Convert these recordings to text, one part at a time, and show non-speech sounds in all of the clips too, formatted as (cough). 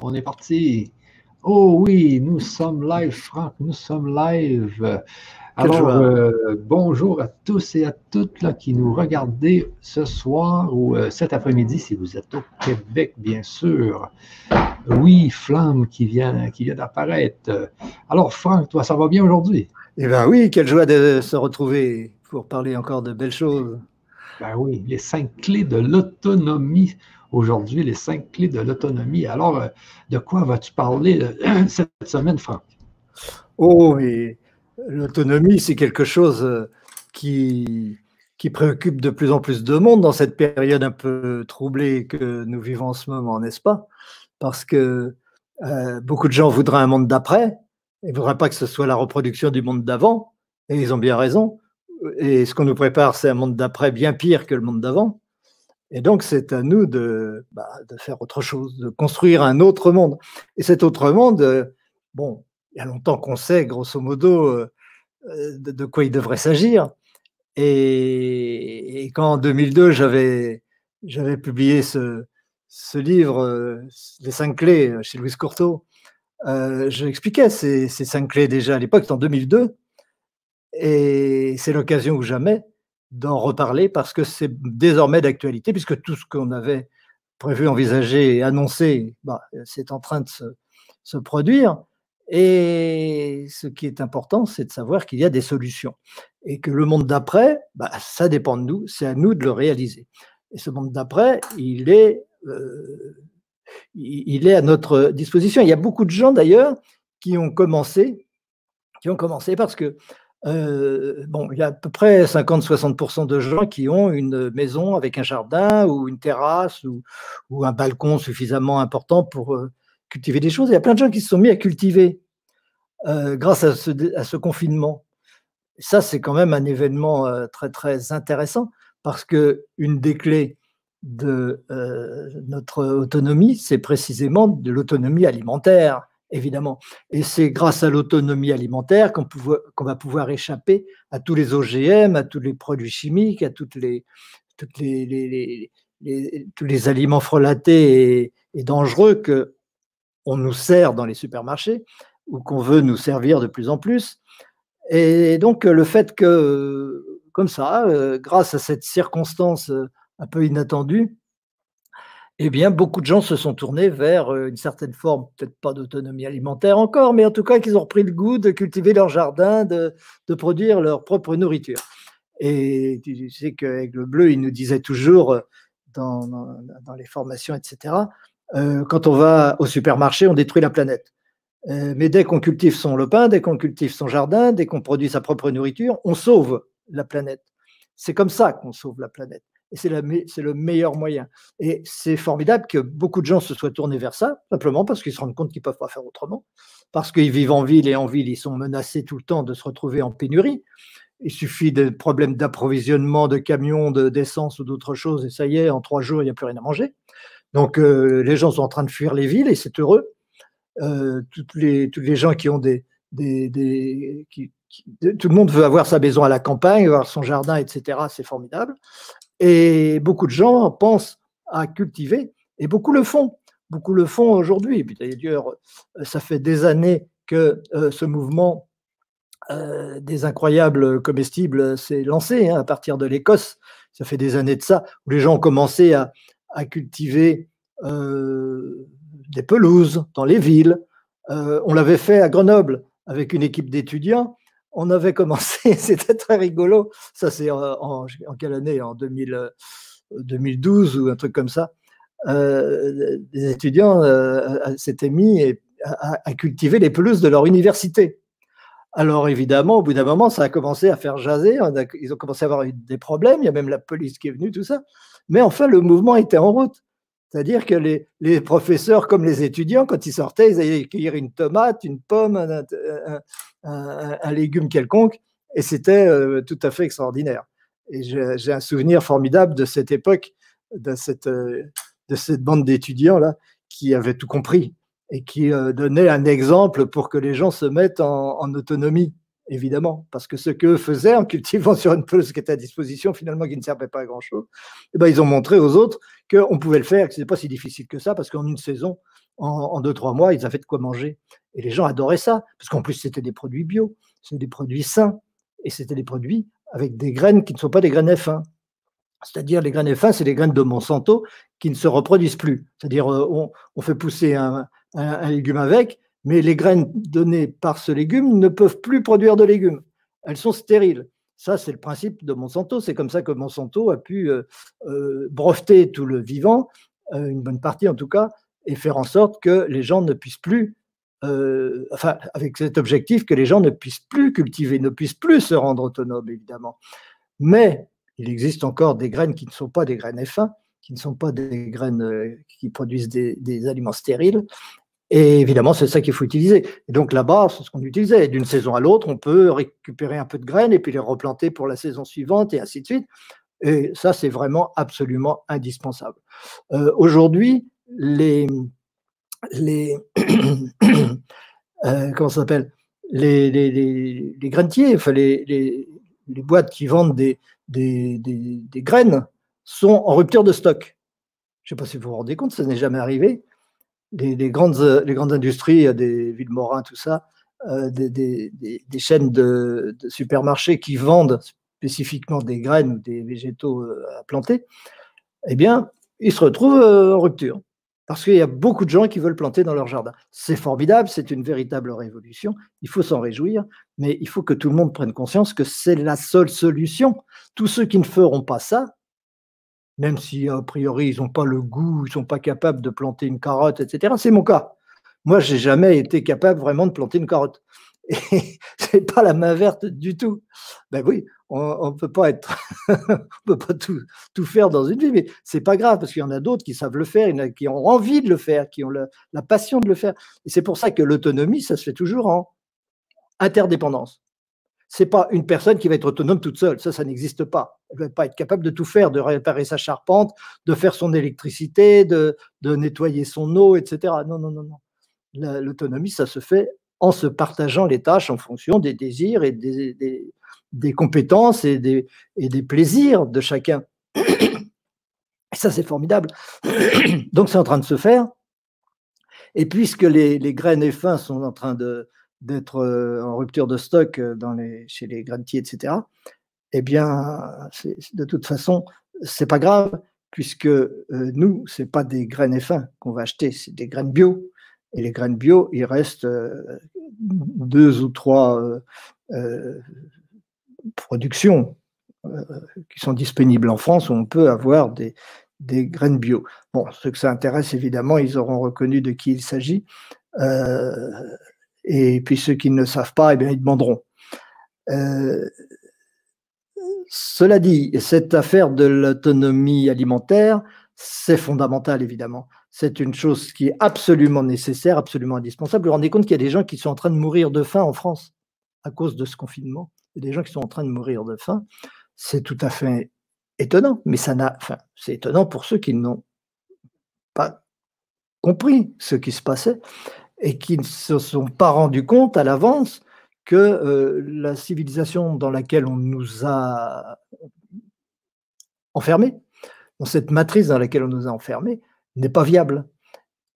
On est parti. Oh oui, nous sommes live, Franck, nous sommes live. Alors, euh, bonjour à tous et à toutes là, qui nous regardez ce soir ou euh, cet après-midi, si vous êtes au Québec, bien sûr. Oui, Flamme qui vient, qui vient d'apparaître. Alors, Franck, toi, ça va bien aujourd'hui? Eh bien oui, quelle joie de se retrouver pour parler encore de belles choses. Ben oui, les cinq clés de l'autonomie aujourd'hui, les cinq clés de l'autonomie. Alors, euh, de quoi vas-tu parler euh, (clears throat) cette semaine, Franck? Oh, mais l'autonomie, c'est quelque chose euh, qui, qui préoccupe de plus en plus de monde dans cette période un peu troublée que nous vivons en ce moment, n'est-ce pas? Parce que beaucoup de gens voudraient un monde d'après, ils ne voudraient pas que ce soit la reproduction du monde d'avant, et ils ont bien raison. Et ce qu'on nous prépare, c'est un monde d'après bien pire que le monde d'avant. Et donc, c'est à nous de, bah, de, faire autre chose, de construire un autre monde. Et cet autre monde, euh, bon, il y a longtemps qu'on sait, grosso modo, euh, de, quoi il devrait s'agir. Et, quand en 2002, j'avais, j'avais publié ce, livre, euh, Les cinq clés, chez Louis Courteau, j'expliquais ces, ces cinq clés déjà à l'époque, en 2002. Et c'est l'occasion ou jamais d'en reparler parce que c'est désormais d'actualité, puisque tout ce qu'on avait prévu, envisagé et annoncé, bah, c'est en train de se, produire. Et ce qui est important, c'est de savoir qu'il y a des solutions. Et que le monde d'après, bah, ça dépend de nous, c'est à nous de le réaliser. Et ce monde d'après, il est, euh, il est à notre disposition. Il y a beaucoup de gens d'ailleurs qui ont commencé, qui ont commencé parce que euh, bon, il y a à peu près 50-60% de gens qui ont une maison avec un jardin ou une terrasse ou, un balcon suffisamment important pour euh, cultiver des choses. Il y a plein de gens qui se sont mis à cultiver euh, grâce à ce, confinement. ça, c'est quand même un événement très très intéressant parce que une des clés de notre autonomie, c'est précisément de l'autonomie alimentaire évidemment. Et c'est grâce à l'autonomie alimentaire qu'on va pouvoir échapper à tous les OGM, à tous les produits chimiques, à toutes les, tous les aliments frelatés et, dangereux que on nous sert dans les supermarchés ou qu'on veut nous servir de plus en plus. Et donc le fait que, comme ça, euh, grâce à cette circonstance euh, un peu inattendue, eh bien, beaucoup de gens se sont tournés vers euh, une certaine forme, peut-être pas d'autonomie alimentaire encore, mais en tout cas qu'ils ont repris le goût de cultiver leur jardin, de, produire leur propre nourriture. Et tu sais qu'avec le bleu, il nous disait toujours euh, dans, les formations, etc., euh, quand on va au supermarché, on détruit la planète. mais dès qu'on cultive son lopin, dès qu'on cultive son jardin, dès qu'on produit sa propre nourriture, on sauve la planète. C'est comme ça qu'on sauve la planète. Et c'est le meilleur moyen. Et c'est formidable que beaucoup de gens se soient tournés vers ça, simplement parce qu'ils se rendent compte qu'ils ne peuvent pas faire autrement, parce qu'ils vivent en ville et en ville, ils sont menacés tout le temps de se retrouver en pénurie. Il suffit de problèmes d'approvisionnement de camions, d'essence ou d'autres choses, et ça y est, en trois jours, il n'y a plus rien à manger. Donc euh, les gens sont en train de fuir les villes et c'est heureux. Euh, les, gens qui ont des, des, tout le monde veut avoir sa maison à la campagne, avoir son jardin, etc. C'est formidable. Et beaucoup de gens pensent à cultiver, et beaucoup le font. Beaucoup le font aujourd'hui. D'ailleurs, ça fait des années que euh, ce mouvement euh, des incroyables comestibles s'est lancé hein, à partir de l'Écosse. Ça fait des années de ça, où les gens ont commencé à, cultiver euh, des pelouses dans les villes. on l'avait fait à Grenoble avec une équipe d'étudiants on avait commencé, (laughs) c'était très rigolo, ça c'est en, quelle année? En 2012 ou un truc comme ça. Euh, des étudiants euh, s'étaient mis à, cultiver les pelouses de leur université. Alors évidemment, au bout d'un moment, ça a commencé à faire jaser, ils ont commencé à avoir des problèmes, il y a même la police qui est venue, tout ça. Mais enfin, le mouvement était en route. C'est-à-dire que les, professeurs, comme les étudiants, quand ils sortaient, ils allaient cueillir une tomate, une pomme, un, légume quelconque, et c'était euh, tout à fait extraordinaire. Et j'ai un souvenir formidable de cette époque, de cette, euh, de cette bande d'étudiants-là, qui avaient tout compris et qui euh, donnaient un exemple pour que les gens se mettent en autonomie évidemment, parce que ce qu'eux faisaient en cultivant sur une pelouse qui était à disposition, finalement, qui ne servait pas à grand-chose, eh ben, ils ont montré aux autres qu'on pouvait le faire, que ce n'était pas si difficile que ça, parce qu'en une saison, en, deux, trois mois, ils avaient de quoi manger. Et les gens adoraient ça, parce qu'en plus, c'était des produits bio, c'était des produits sains, et c'était des produits avec des graines qui ne sont pas des graines F1. C'est-à-dire, les graines F1, c'est des graines de Monsanto qui ne se reproduisent plus. C'est-à-dire, euh, on, fait pousser un, légume avec, mais les graines données par ce légume ne peuvent plus produire de légumes. Elles sont stériles. Ça, c'est le principe de Monsanto. C'est comme ça que Monsanto a pu euh, euh, breveter tout le vivant, une bonne partie en tout cas, et faire en sorte que les gens ne puissent plus, enfin, avec cet objectif, que les gens ne puissent plus cultiver, ne puissent plus se rendre autonomes, évidemment. Mais il existe encore des graines qui ne sont pas des graines F1, qui ne sont pas des graines euh, qui produisent des, aliments stériles. Et évidemment, c'est ça qu'il faut utiliser. Et donc là-bas, c'est ce qu'on utilisait. D'une saison à l'autre, on peut récupérer un peu de graines et puis les replanter pour la saison suivante et ainsi de suite. Et ça, c'est vraiment absolument indispensable. Euh, aujourd'hui, les, les (coughs) euh, comment ça s'appelle? Les, les, les, les enfin les, les, les boîtes qui vendent des, des, des, graines sont en rupture de stock. Je ne sais pas si vous vous rendez compte, ça n'est jamais arrivé. Les, grandes, les grandes industries, des Villemorins, tout ça, euh, des, des, chaînes de, supermarchés qui vendent spécifiquement des graines ou des végétaux euh, à planter, eh bien, ils se retrouvent euh, en rupture parce qu'il y a beaucoup de gens qui veulent planter dans leur jardin. C'est formidable, c'est une véritable révolution, il faut s'en réjouir, mais il faut que tout le monde prenne conscience que c'est la seule solution. Tous ceux qui ne feront pas ça, même si a priori ils n'ont pas le goût, ils ne sont pas capables de planter une carotte, etc., c'est mon cas. Moi, j'ai jamais été capable vraiment de planter une carotte. Et (laughs) c'est pas la main verte du tout. Ben oui, on ne peut pas être, (laughs) on peut pas tout, tout, faire dans une vie, mais c'est pas grave parce qu'il y en a d'autres qui savent le faire, qui ont envie de le faire, qui ont la passion de le faire. Et c'est pour ça que l'autonomie, ça se fait toujours en interdépendance. C'est pas une personne qui va être autonome toute seule, ça, ça n'existe pas. Elle va pas être capable de tout faire, de réparer sa charpente, de faire son électricité, de, de nettoyer son eau, etc. Non, non, non, non. L'autonomie, ça se fait en se partageant les tâches en fonction des désirs et des, compétences et des, plaisirs de chacun. Et ça, c'est formidable. Donc, c'est en train de se faire. Et puisque les, graines et fins sont en train d'être euh, en rupture de stock euh, chez les granetiers, etc., eh bien, de toute façon, c'est pas grave, puisque euh, nous, c'est pas des graines et fins qu'on va acheter, c'est des graines bio. Et les graines bio, il reste deux ou trois productions qui sont disponibles en France où on peut avoir des, graines bio. Bon, ceux que ça intéresse, évidemment, ils auront reconnu de qui il s'agit. Et puis ceux qui ne savent pas, eh bien, ils demanderont. Euh, cela dit, cette affaire de l'autonomie alimentaire, c'est fondamental, évidemment. C'est une chose qui est absolument nécessaire, absolument indispensable. Vous vous rendez compte qu'il y a des gens qui sont en train de mourir de faim en France à cause de ce confinement des gens qui sont en train de mourir de faim, c'est tout à fait étonnant. Mais ça n'a, c'est étonnant pour ceux qui n'ont pas compris ce qui se passait et qui ne se sont pas rendus compte à l'avance que euh, la civilisation dans laquelle on nous a enfermés, dans cette matrice dans laquelle on nous a enfermés, n'est pas viable.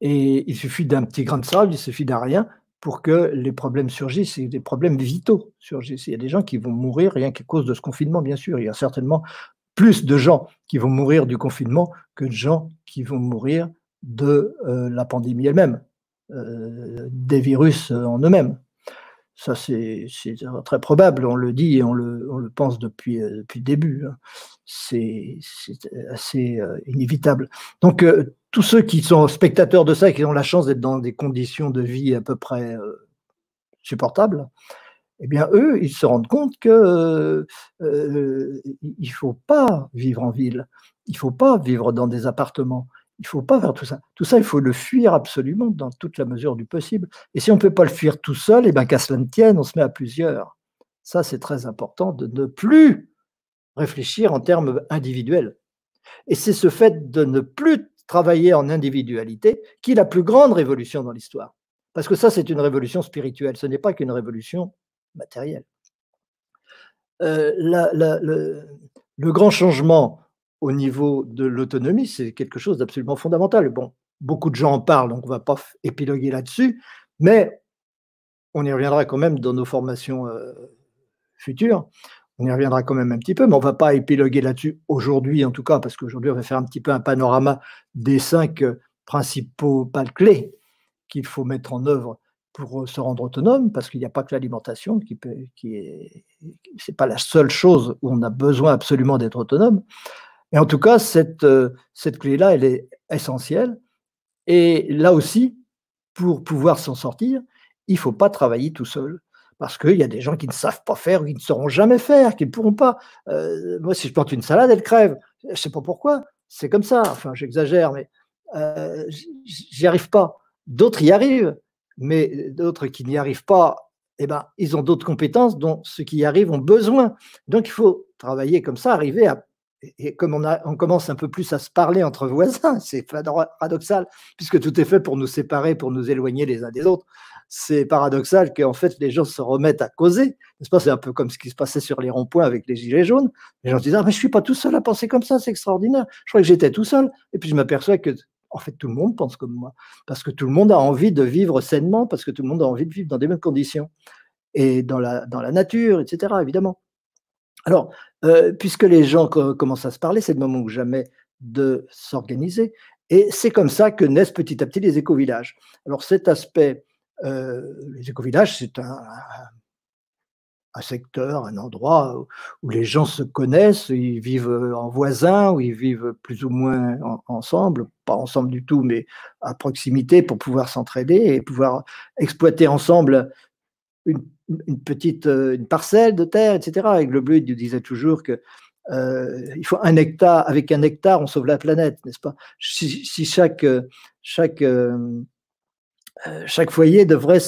Et il suffit d'un petit grain de sable, il suffit d'un rien pour que les problèmes surgissent et des problèmes vitaux surgissent. Il y a des gens qui vont mourir rien qu'à cause de ce confinement, bien sûr. Il y a certainement plus de gens qui vont mourir du confinement que de gens qui vont mourir de euh, la pandémie elle-même, des virus en eux-mêmes. Ça, c'est très probable, on le dit et on le, pense depuis, euh, depuis le début. Hein. C'est assez inévitable. Donc, tous ceux qui sont spectateurs de ça et qui ont la chance d'être dans des conditions de vie à peu près euh, supportables, eh bien, eux, ils se rendent compte que euh, euh, il faut pas vivre en ville, il faut pas vivre dans des appartements, il faut pas faire tout ça. Tout ça, il faut le fuir absolument dans toute la mesure du possible. Et si on ne peut pas le fuir tout seul, eh bien, qu'à cela ne tienne, on se met à plusieurs. Ça, c'est très important de ne plus réfléchir en termes individuels. Et c'est ce fait de ne plus travailler en individualité, qui est la plus grande révolution dans l'histoire. Parce que ça, c'est une révolution spirituelle, ce n'est pas qu'une révolution matérielle. Euh, le, grand changement au niveau de l'autonomie, c'est quelque chose d'absolument fondamental. Bon, beaucoup de gens en parlent, donc on ne va pas épiloguer là-dessus, mais on y reviendra quand même dans nos formations euh, futures. On y reviendra quand même un petit peu, mais on ne va pas épiloguer là-dessus aujourd'hui, en tout cas, parce qu'aujourd'hui, on va faire un petit peu un panorama des cinq euh, principaux pas clés qu'il faut mettre en œuvre pour se rendre autonome, parce qu'il n'y a pas que l'alimentation qui, peut, qui est, c'est pas la seule chose où on a besoin absolument d'être autonome. Et en tout cas, cette, euh, cette clé-là, elle est essentielle. Et là aussi, pour pouvoir s'en sortir, il ne faut pas travailler tout seul. Parce qu'il y a des gens qui ne savent pas faire, qui ne sauront jamais faire, qui ne pourront pas. Euh, moi, si je plante une salade, elle crève. Je ne sais pas pourquoi. C'est comme ça. Enfin, j'exagère, mais euh, j'y arrive pas. D'autres y arrivent, mais d'autres qui n'y arrivent pas, eh ben, ils ont d'autres compétences dont ceux qui y arrivent ont besoin. Donc, il faut travailler comme ça, arriver à et comme on, a, on, commence un peu plus à se parler entre voisins, (laughs) c'est paradoxal, puisque tout est fait pour nous séparer, pour nous éloigner les uns des autres. C'est paradoxal qu'en fait les gens se remettent à causer. C'est un peu comme ce qui se passait sur les ronds-points avec les gilets jaunes. Les gens se disent Ah, mais je suis pas tout seul à penser comme ça, c'est extraordinaire. Je crois que j'étais tout seul. Et puis je m'aperçois que, en fait, tout le monde pense comme moi. Parce que tout le monde a envie de vivre sainement, parce que tout le monde a envie de vivre dans des mêmes conditions. Et dans la, dans la nature, etc., évidemment. Alors, euh, puisque les gens commencent à se parler, c'est le moment ou jamais de s'organiser. Et c'est comme ça que naissent petit à petit les éco-villages. Alors cet aspect, euh, les éco-villages, c'est un, secteur, un endroit où les gens se connaissent, ils vivent en voisins, où ils vivent plus ou moins ensemble, pas ensemble du tout, mais à proximité pour pouvoir s'entraider et pouvoir exploiter ensemble une une petite euh, une parcelle de terre, etc. Et le bleu il disait toujours que euh, il faut un hectare, avec un hectare, on sauve la planète, n'est-ce pas? Si, chaque, chaque, euh, chaque foyer devrait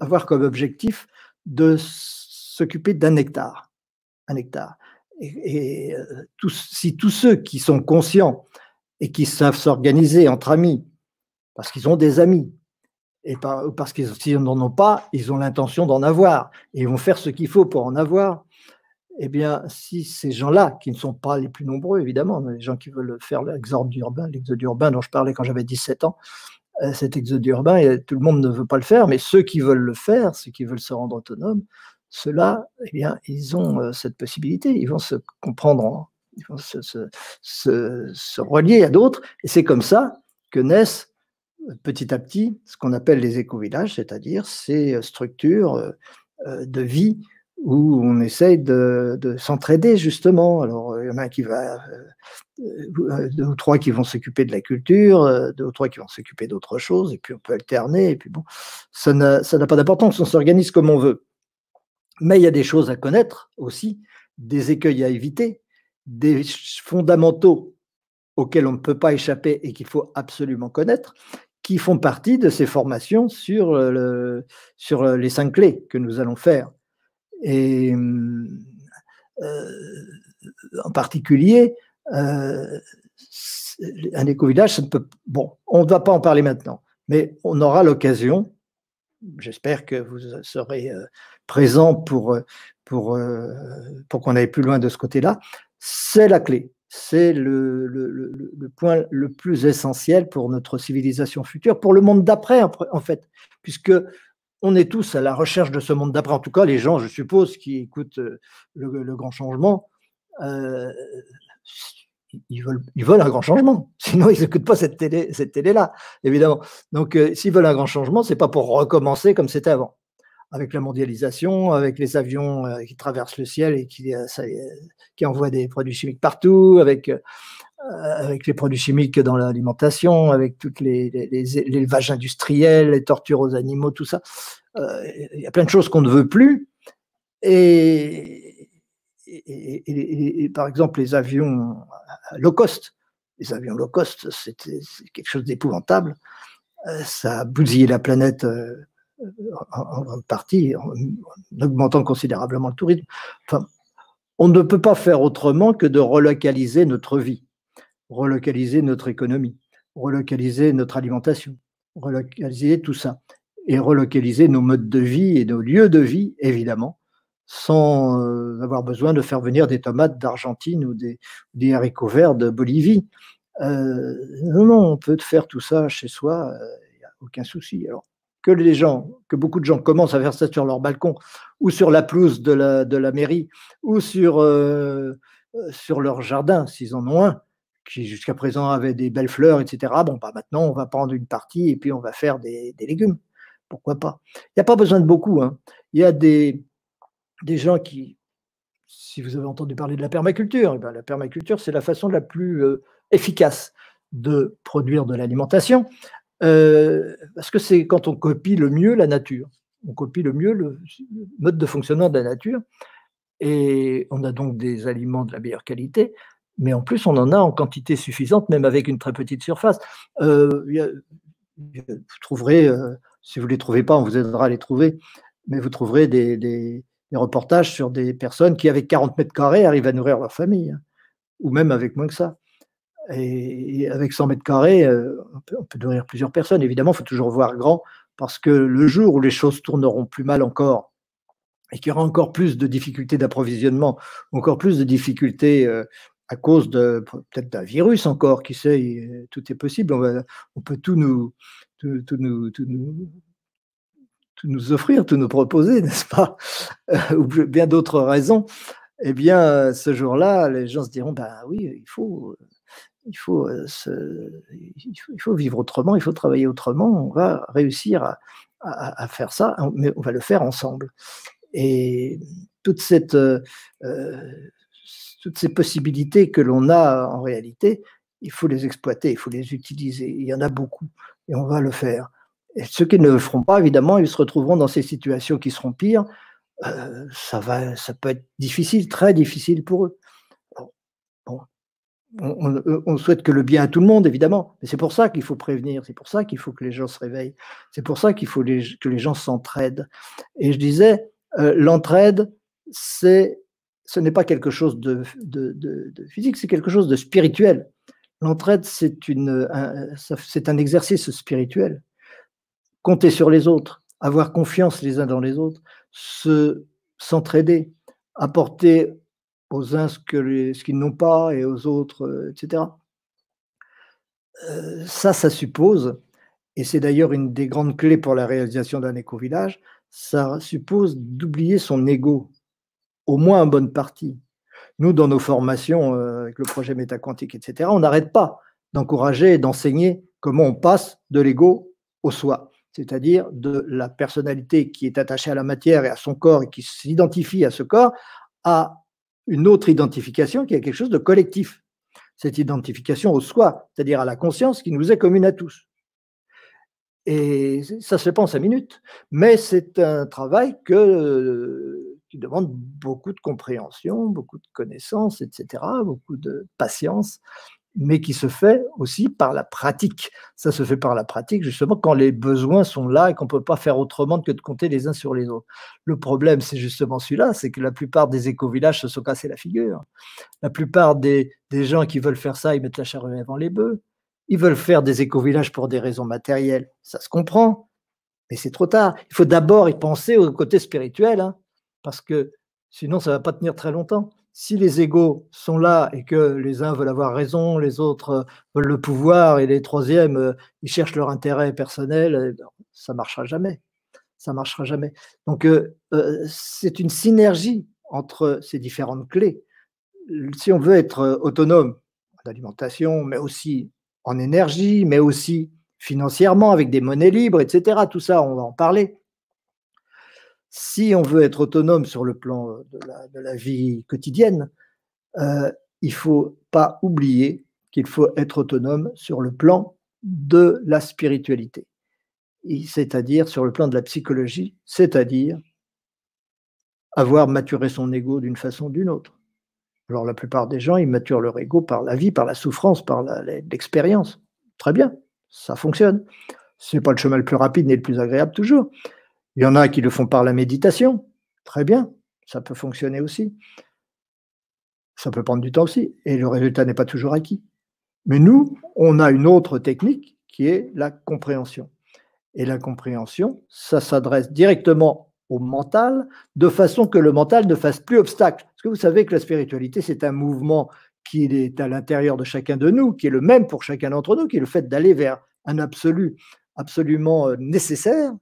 avoir comme objectif de s'occuper d'un hectare, un hectare. Et, si tous ceux qui sont conscients et qui savent s'organiser entre amis, parce qu'ils ont des amis, parce qu'ils s'ils n'en ont pas, ils ont l'intention d'en avoir. Et ils vont faire ce qu'il faut pour en avoir. Eh bien, si ces gens-là, qui ne sont pas les plus nombreux, évidemment, mais les gens qui veulent faire l'exode urbain, l'exode urbain dont je parlais quand j'avais 17 ans, euh, cet exode urbain, tout le monde ne veut pas le faire, mais ceux qui veulent le faire, ceux qui veulent se rendre autonomes, ceux-là, eh bien, ils ont euh, cette possibilité, ils vont se comprendre, ils vont se, se relier à d'autres, et c'est comme ça que naissent petit à petit ce qu'on appelle les éco-villages, c'est-à-dire ces euh, structures euh, euh, de vie où on essaye de, s'entraider justement. Alors, il y en a qui va, deux ou trois qui vont s'occuper de la culture, deux ou trois qui vont s'occuper d'autre chose, et puis on peut alterner, et puis bon, ça n'a pas d'importance, on s'organise comme on veut. Mais il y a des choses à connaître aussi, des écueils à éviter, des fondamentaux auxquels on ne peut pas échapper et qu'il faut absolument connaître, qui font partie de ces formations sur, le, sur les cinq clés que nous allons faire. Et euh, en particulier, euh, un éco-village, ça ne peut. Bon, on ne va pas en parler maintenant, mais on aura l'occasion. J'espère que vous serez euh, présents pour, pour, pour qu'on aille plus loin de ce côté-là. C'est la clé c'est le, point le plus essentiel pour notre civilisation future, pour le monde d'après, en fait, puisque on est tous à la recherche de ce monde d'après. En tout cas, les gens, je suppose, qui écoutent euh, le, grand changement, euh, ils, veulent, un grand changement. Sinon, ils n'écoutent pas cette télé, cette télé-là, évidemment. Donc, euh, s'ils veulent un grand changement, c'est pas pour recommencer comme c'était avant avec la mondialisation, avec les avions euh, qui traversent le ciel et qui, euh, envoient des produits chimiques partout, avec, euh, avec les produits chimiques dans l'alimentation, avec toutes les, élevages industriels, les tortures aux animaux, tout ça. Il y a plein de choses qu'on ne veut plus. Et, par exemple, les avions low cost, les avions low cost, c'est quelque chose d'épouvantable. Ça a bousillé la planète en, partie, en, augmentant considérablement le tourisme. Enfin, on ne peut pas faire autrement que de relocaliser notre vie, relocaliser notre économie, relocaliser notre alimentation, relocaliser tout ça, et relocaliser nos modes de vie et nos lieux de vie, évidemment, sans euh, avoir besoin de faire venir des tomates d'Argentine ou des, haricots verts de Bolivie. non, non, on peut faire tout ça chez soi, il n'y a aucun souci. Alors, que les gens, que beaucoup de gens commencent à faire ça sur leur balcon ou sur la pelouse de la, de la mairie ou sur, sur leur jardin, s'ils en ont un, qui jusqu'à présent avaient des belles fleurs, etc. Bon, bah maintenant, on va prendre une partie et puis on va faire des, des légumes. Pourquoi pas? Il n'y a pas besoin de beaucoup. Hein. Il y a des, des gens qui, si vous avez entendu parler de la permaculture, eh ben, la permaculture, c'est la façon la plus euh, efficace de produire de l'alimentation, euh, parce que c'est quand on copie le mieux la nature. On copie le mieux le mode de fonctionnement de la nature, et on a donc des aliments de la meilleure qualité, mais en plus, on en a en quantité suffisante, même avec une très petite surface. Euh, vous trouverez, si vous ne les trouvez pas, on vous aidera à les trouver, mais vous trouverez des des reportages sur des personnes qui, avec 40 mètres carrés, arrivent à nourrir leur famille, hein, ou même avec moins que ça. Et, avec 100 mètres carrés, euh, on, peut, nourrir plusieurs personnes. Évidemment, il faut toujours voir grand, parce que le jour où les choses tourneront plus mal encore, et qu'il y aura encore plus de difficultés d'approvisionnement, encore plus de difficultés euh, à cause de peut-être d'un virus encore, qui sait, tout est possible. On, peut tout nous, tout, nous, tout nous nous offrir, tout nous proposer, (laughs) n'est-ce pas? Euh, Ou bien d'autres raisons, eh bien, ce jour-là, les gens se diront, ben oui, il faut, il faut, euh, il faut, vivre autrement, il faut travailler autrement, on va réussir à, faire ça, mais on va le faire ensemble. Et toute cette, euh, toutes ces possibilités que l'on a en réalité, il faut les exploiter, il faut les utiliser. Il y en a beaucoup et on va le faire. Et ceux qui ne le feront pas, évidemment, ils se retrouveront dans ces situations qui seront pires. Euh, ça, va, ça peut être difficile, très difficile pour eux. On, souhaite que le bien à tout le monde, évidemment, mais c'est pour ça qu'il faut prévenir, c'est pour ça qu'il faut que les gens se réveillent, c'est pour ça qu'il faut que les gens s'entraident. Et je disais, euh, l'entraide, c'est, ce n'est pas quelque chose de, physique, c'est quelque chose de spirituel. L'entraide, c'est, c'est un exercice spirituel compter sur les autres, avoir confiance les uns dans les autres, se s'entraider, apporter aux uns ce qu'ils n'ont pas et aux autres, euh, etc. Euh, ça, ça suppose, et c'est d'ailleurs une des grandes clés pour la réalisation d'un éco-village, ça suppose d'oublier son ego, au moins en bonne partie. Nous, dans nos formations, euh, avec le projet métaquantique, etc., on n'arrête pas d'encourager et d'enseigner comment on passe de l'ego au soi c'est-à-dire de la personnalité qui est attachée à la matière et à son corps et qui s'identifie à ce corps, à une autre identification qui est quelque chose de collectif. Cette identification au soi, c'est-à-dire à la conscience qui nous est commune à tous. Et ça se fait en cinq minutes, mais c'est un travail qui demande beaucoup de compréhension, beaucoup de connaissances, etc., beaucoup de patience mais qui se fait aussi par la pratique. Ça se fait par la pratique, justement, quand les besoins sont là et qu'on ne peut pas faire autrement que de compter les uns sur les autres. Le problème, c'est justement celui-là, c'est que la plupart des éco-villages se sont cassés la figure. La plupart des, gens qui veulent faire ça, ils mettent la charrue avant les bœufs. Ils veulent faire des éco-villages pour des raisons matérielles. Ça se comprend, mais c'est trop tard. Il faut d'abord y penser au côté spirituel, hein, parce que sinon, ça ne va pas tenir très longtemps si les égaux sont là et que les uns veulent avoir raison, les autres euh, veulent le pouvoir et les troisièmes, euh, ils cherchent leur intérêt personnel, eh ben, ça marchera jamais. Ça marchera jamais. Donc, euh, c'est une synergie entre ces différentes clés. Si on veut être autonome en alimentation, mais aussi en énergie, mais aussi financièrement avec des monnaies libres, etc., tout ça, on va en parler si on veut être autonome sur le plan euh, de la, vie quotidienne, euh, il ne faut pas oublier qu'il faut être autonome sur le plan de la spiritualité, c'est-à-dire sur le plan de la psychologie, c'est-à-dire avoir maturé son ego d'une façon ou d'une autre. Alors la plupart des gens, ils maturent leur ego par la vie, par la souffrance, par l'expérience. Très bien, ça fonctionne. Ce n'est pas le chemin le plus rapide ni le plus agréable toujours, il y en a qui le font par la méditation. Très bien, ça peut fonctionner aussi. Ça peut prendre du temps aussi. Et le résultat n'est pas toujours acquis. Mais nous, on a une autre technique qui est la compréhension. Et la compréhension, ça s'adresse directement au mental, de façon que le mental ne fasse plus obstacle. Parce que vous savez que la spiritualité, c'est un mouvement qui est à l'intérieur de chacun de nous, qui est le même pour chacun d'entre nous, qui est le fait d'aller vers un absolu absolument euh, nécessaire,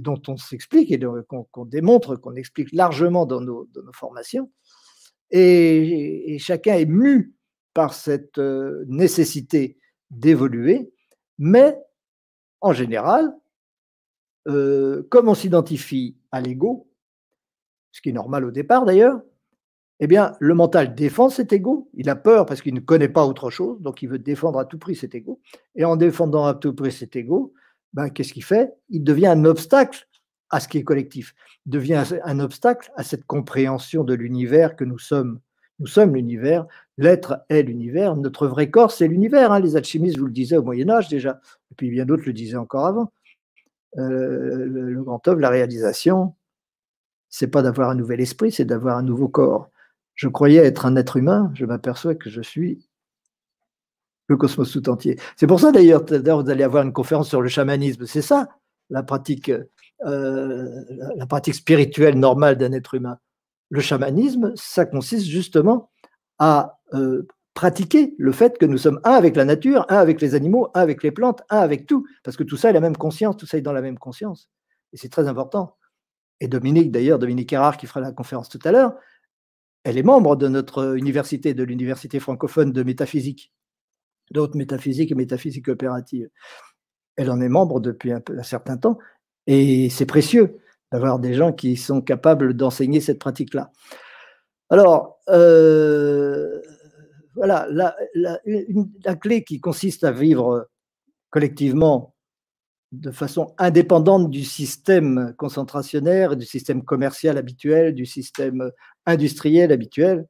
dont on s'explique et qu'on démontre, qu'on explique largement dans nos, formations. Et, chacun est mu par cette euh, nécessité d'évoluer, mais en général, euh, comme on s'identifie à l'ego, ce qui est normal au départ d'ailleurs, eh bien, le mental défend cet ego. Il a peur parce qu'il ne connaît pas autre chose, donc il veut défendre à tout prix cet ego. Et en défendant à tout prix cet ego, ben, qu'est-ce qu'il fait? Il devient un obstacle à ce qui est collectif. Il devient un obstacle à cette compréhension de l'univers que nous sommes. Nous sommes l'univers, l'être est l'univers, notre vrai corps, c'est l'univers. Hein. Les alchimistes vous le disaient au Moyen Âge déjà, et puis bien d'autres le disaient encore avant. Euh, le, grand œuvre, la réalisation, c'est pas d'avoir un nouvel esprit, c'est d'avoir un nouveau corps. Je croyais être un être humain, je m'aperçois que je suis le cosmos tout entier. C'est pour ça d'ailleurs, vous allez avoir une conférence sur le chamanisme. C'est ça la pratique, euh, la pratique spirituelle normale d'un être humain. Le chamanisme, ça consiste justement à euh, pratiquer le fait que nous sommes un avec la nature, un avec les animaux, un avec les plantes, un avec tout, parce que tout ça est la même conscience, tout ça est dans la même conscience. Et c'est très important. Et Dominique, d'ailleurs, Dominique Erard, qui fera la conférence tout à l'heure, elle est membre de notre université, de l'université francophone de métaphysique, d'autres métaphysique et métaphysique coopérative. Elle en est membre depuis un, certain temps et c'est précieux d'avoir des gens qui sont capables d'enseigner cette pratique-là. Alors, euh, voilà, la, la, clé qui consiste à vivre collectivement de façon indépendante du système concentrationnaire, du système commercial habituel, du système industriel habituel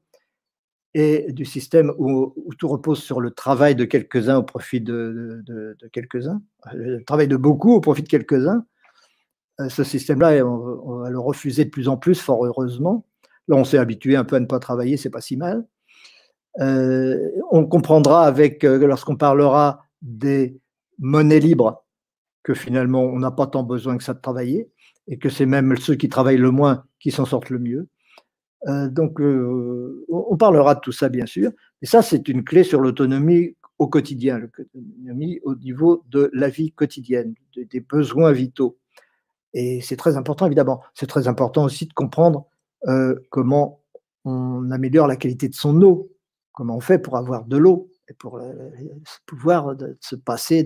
et du système où, tout repose sur le travail de quelques-uns au profit de, quelques-uns, le travail de beaucoup au profit de quelques-uns. Euh, ce système-là, on, va le refuser de plus en plus, fort heureusement. Là, on s'est habitué un peu à ne pas travailler, c'est pas si mal. Euh, on comprendra avec, euh, lorsqu'on parlera des monnaies libres, que finalement, on n'a pas tant besoin que ça de travailler, et que c'est même ceux qui travaillent le moins qui s'en sortent le mieux. Euh, donc, euh, on parlera de tout ça, bien sûr. Et ça, c'est une clé sur l'autonomie au quotidien, l'autonomie au niveau de la vie quotidienne, des besoins vitaux. Et c'est très important, évidemment. C'est très important aussi de comprendre euh, comment on améliore la qualité de son eau, comment on fait pour avoir de l'eau et pour pouvoir se passer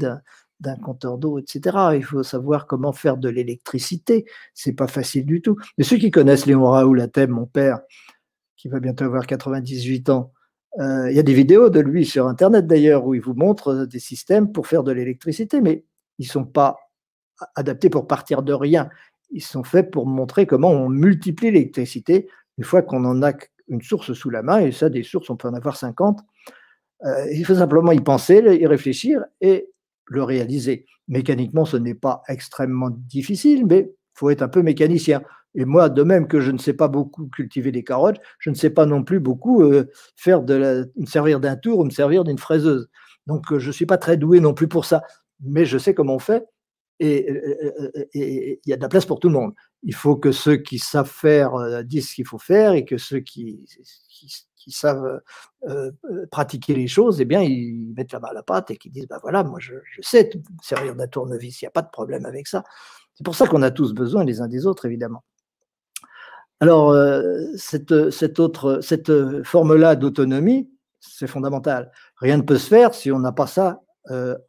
d'un compteur d'eau, etc. Il faut savoir comment faire de l'électricité. C'est pas facile du tout. Mais ceux qui connaissent Léon Raoul mon père, qui va bientôt avoir 98 ans, euh, il y a des vidéos de lui sur Internet d'ailleurs où il vous montre euh, des systèmes pour faire de l'électricité, mais ils sont pas adaptés pour partir de rien. Ils sont faits pour montrer comment on multiplie l'électricité une fois qu'on en a une source sous la main, et ça, des sources, on peut en avoir 50. Euh, il faut simplement y penser, y réfléchir, et le réaliser. Mécaniquement, ce n'est pas extrêmement difficile, mais il faut être un peu mécanicien. Et moi, de même que je ne sais pas beaucoup cultiver des carottes, je ne sais pas non plus beaucoup euh, faire de me servir d'un tour ou me servir d'une fraiseuse. Donc, euh, je ne suis pas très doué non plus pour ça, mais je sais comment on fait et euh, il y a de la place pour tout le monde. Il faut que ceux qui savent faire disent ce qu'il faut faire et que ceux qui, savent euh, euh, pratiquer les choses, eh bien, ils mettent la main à la pâte et qui disent, ben voilà, moi je, sais servir d'un tournevis, il n'y a pas de problème avec ça. C'est pour ça qu'on a tous besoin les uns des autres, évidemment. Alors, euh, cette, autre, cette forme-là d'autonomie, c'est fondamental. Rien ne peut se faire si on n'a pas ça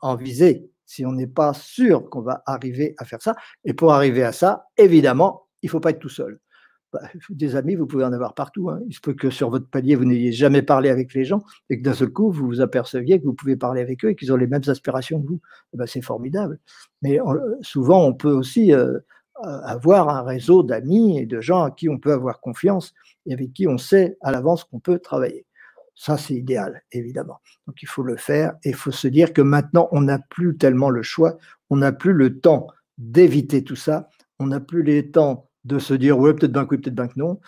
en visée, si on n'est pas sûr qu'on va arriver à faire ça. Et pour arriver à ça, évidemment, il ne faut pas être tout seul. Bah, des amis, vous pouvez en avoir partout. Hein. Il se peut que sur votre palier, vous n'ayez jamais parlé avec les gens et que d'un seul coup, vous vous aperceviez que vous pouvez parler avec eux et qu'ils ont les mêmes aspirations que vous. Eh ben, c'est formidable. Mais souvent, on peut aussi euh, avoir un réseau d'amis et de gens à qui on peut avoir confiance et avec qui on sait à l'avance qu'on peut travailler. Ça, c'est idéal, évidemment. Donc, il faut le faire et il faut se dire que maintenant, on n'a plus tellement le choix, on n'a plus le temps d'éviter tout ça, on n'a plus le temps de se dire, ouais, peut-être bien que oui, peut-être bien que non.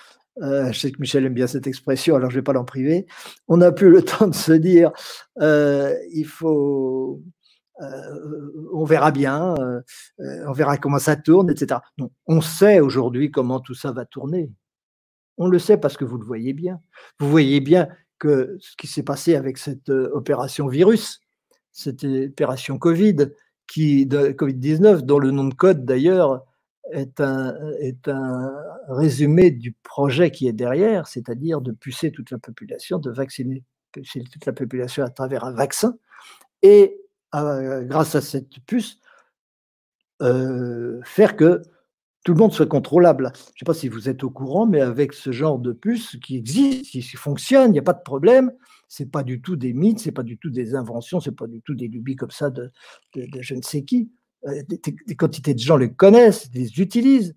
Euh, je sais que Michel aime bien cette expression, alors je ne vais pas l'en priver. On n'a plus le (laughs) temps de se dire, euh, il faut, euh, on verra bien, on verra comment ça tourne, etc. Non, on sait aujourd'hui comment tout ça va tourner. On le sait parce que vous le voyez bien. Vous voyez bien que ce qui s'est passé avec cette euh, opération virus, cette opération Covid, qui, Covid-19, dont le nom de code d'ailleurs est un, est un résumé du projet qui est derrière, c'est-à-dire de pucer toute la population, de vacciner toute la population à travers un vaccin, et euh, grâce à cette puce, euh, faire que tout le monde soit contrôlable. Je ne sais pas si vous êtes au courant, mais avec ce genre de puce qui existe, qui fonctionne, il n'y a pas de problème. Ce n'est pas du tout des mythes, ce n'est pas du tout des inventions, ce n'est pas du tout des lubies comme ça de, je ne sais qui. Euh, des, quantités de gens les connaissent, les utilisent.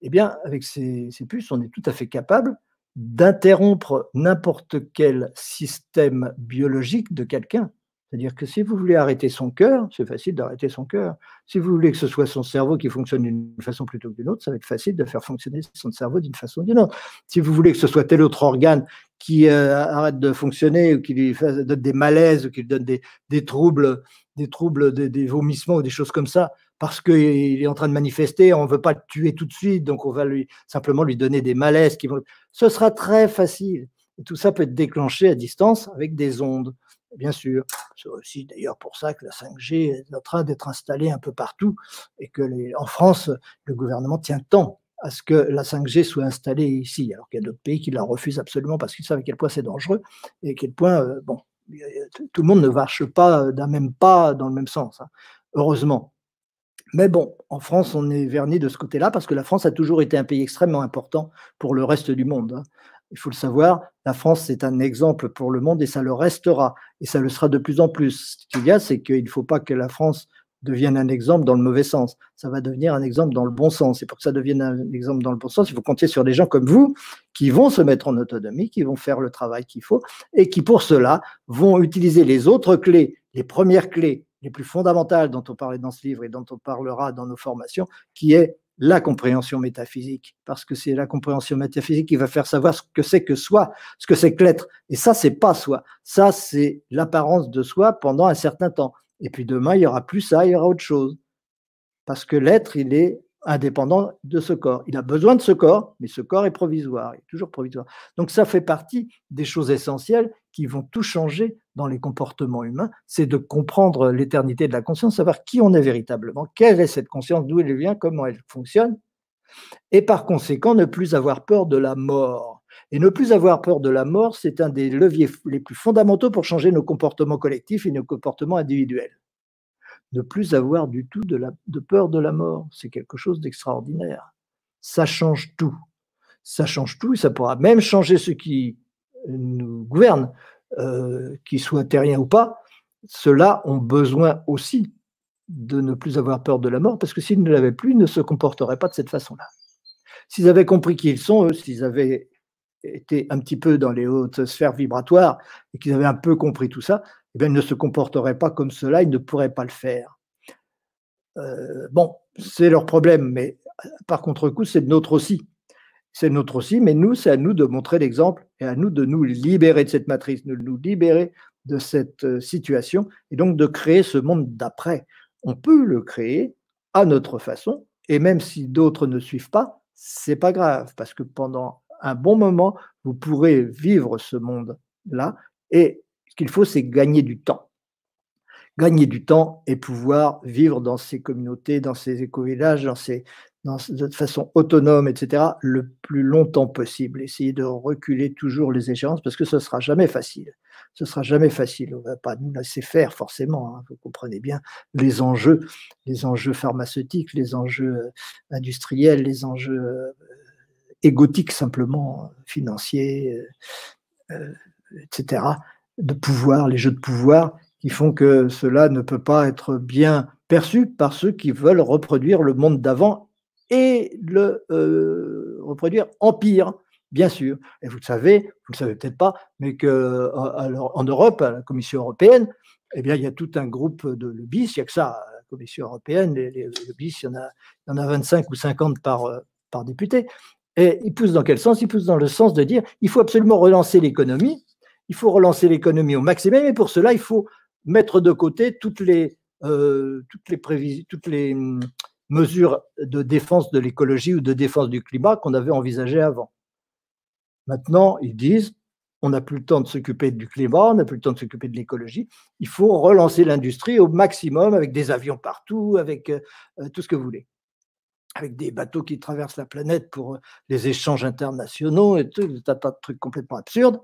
Eh bien, avec ces, ces puces, on est tout à fait capable d'interrompre n'importe quel système biologique de quelqu'un. C'est-à-dire que si vous voulez arrêter son cœur, c'est facile d'arrêter son cœur. Si vous voulez que ce soit son cerveau qui fonctionne d'une façon plutôt que d'une autre, ça va être facile de faire fonctionner son cerveau d'une façon ou d'une autre. Si vous voulez que ce soit tel autre organe qui euh, arrête de fonctionner ou qui lui donne des malaises ou qui lui donne des, troubles, des troubles, des, vomissements ou des choses comme ça, parce qu'il est en train de manifester, on ne veut pas le tuer tout de suite, donc on va lui simplement lui donner des malaises qui vont. Ce sera très facile. Tout ça peut être déclenché à distance avec des ondes bien sûr. C'est aussi d'ailleurs pour ça que la 5G est en train d'être installée un peu partout et que en France, le gouvernement tient tant à ce que la 5G soit installée ici, alors qu'il y a d'autres pays qui la refusent absolument parce qu'ils savent à quel point c'est dangereux et à quel point, euh, bon, tout le monde ne marche pas d'un même pas dans le même sens, hein. heureusement. Mais bon, en France, on est verni de ce côté-là parce que la France a toujours été un pays extrêmement important pour le reste du monde. Hein il faut le savoir, la France, c'est un exemple pour le monde et ça le restera. Et ça le sera de plus en plus. Ce qu'il y a, c'est qu'il ne faut pas que la France devienne un exemple dans le mauvais sens. Ça va devenir un exemple dans le bon sens. Et pour que ça devienne un exemple dans le bon sens, il faut compter sur des gens comme vous qui vont se mettre en autonomie, qui vont faire le travail qu'il faut et qui, pour cela, vont utiliser les autres clés, les premières clés les plus fondamentales dont on parlait dans ce livre et dont on parlera dans nos formations, qui est la compréhension métaphysique, parce que c'est la compréhension métaphysique qui va faire savoir ce que c'est que soi, ce que c'est que l'être. Et ça, c'est pas soi. Ça, c'est l'apparence de soi pendant un certain temps. Et puis demain, il y aura plus ça, il y aura autre chose. Parce que l'être, il est indépendant de ce corps. Il a besoin de ce corps, mais ce corps est provisoire, il est toujours provisoire. Donc ça fait partie des choses essentielles qui vont tout changer dans les comportements humains, c'est de comprendre l'éternité de la conscience, savoir qui on est véritablement, quelle est cette conscience, d'où elle vient, comment elle fonctionne, et par conséquent ne plus avoir peur de la mort. Et ne plus avoir peur de la mort, c'est un des leviers les plus fondamentaux pour changer nos comportements collectifs et nos comportements individuels ne plus avoir du tout de, peur de la mort. C'est quelque chose d'extraordinaire. Ça change tout. Ça change tout et ça pourra même changer ce qui nous gouverne, euh, qu'ils soient terriens ou pas. Ceux-là ont besoin aussi de ne plus avoir peur de la mort parce que s'ils ne l'avaient plus, ils ne se comporteraient pas de cette façon-là. S'ils avaient compris qui ils sont, s'ils avaient été un petit peu dans les hautes sphères vibratoires et qu'ils avaient un peu compris tout ça, eh bien, ils ne se comporteraient pas comme cela, ils ne pourraient pas le faire. Euh, bon, c'est leur problème, mais par contre-coup, c'est notre aussi. C'est notre aussi, mais nous, c'est à nous de montrer l'exemple et à nous de nous libérer de cette matrice, de nous libérer de cette euh, situation et donc de créer ce monde d'après. On peut le créer à notre façon et même si d'autres ne suivent pas, c'est pas grave parce que pendant un bon moment, vous pourrez vivre ce monde-là et ce qu'il faut, c'est gagner du temps. Gagner du temps et pouvoir vivre dans ces communautés, dans ces éco-villages, dans ces, de façon autonome, etc., le plus longtemps possible. Essayer de reculer toujours les échéances parce que ce ne sera jamais facile. Ce sera jamais facile. On ne va pas nous laisser faire forcément. Hein. Vous comprenez bien les enjeux, les enjeux pharmaceutiques, les enjeux euh, industriels, les enjeux euh, égotiques simplement, euh, financiers, etc de pouvoir, les jeux de pouvoir, qui font que cela ne peut pas être bien perçu par ceux qui veulent reproduire le monde d'avant et le euh, reproduire en pire, bien sûr. Et vous le savez, vous ne le savez peut-être pas, mais qu'en euh, Europe, à la Commission européenne, eh bien, il y a tout un groupe de lobbyistes, il n'y a que ça, la Commission européenne, les, les lobbyistes, il y, en a, il y en a 25 ou 50 par, euh, par député. Et ils poussent dans quel sens? Ils poussent dans le sens de dire il faut absolument relancer l'économie, il faut relancer l'économie au maximum, et pour cela, il faut mettre de côté toutes les, euh, toutes les, toutes les hum, mesures de défense de l'écologie ou de défense du climat qu'on avait envisagées avant. Maintenant, ils disent, on n'a plus le temps de s'occuper du climat, on n'a plus le temps de s'occuper de l'écologie. Il faut relancer l'industrie au maximum avec des avions partout, avec euh, tout ce que vous voulez. Avec des bateaux qui traversent la planète pour les échanges internationaux et tout, un tas de trucs complètement absurdes.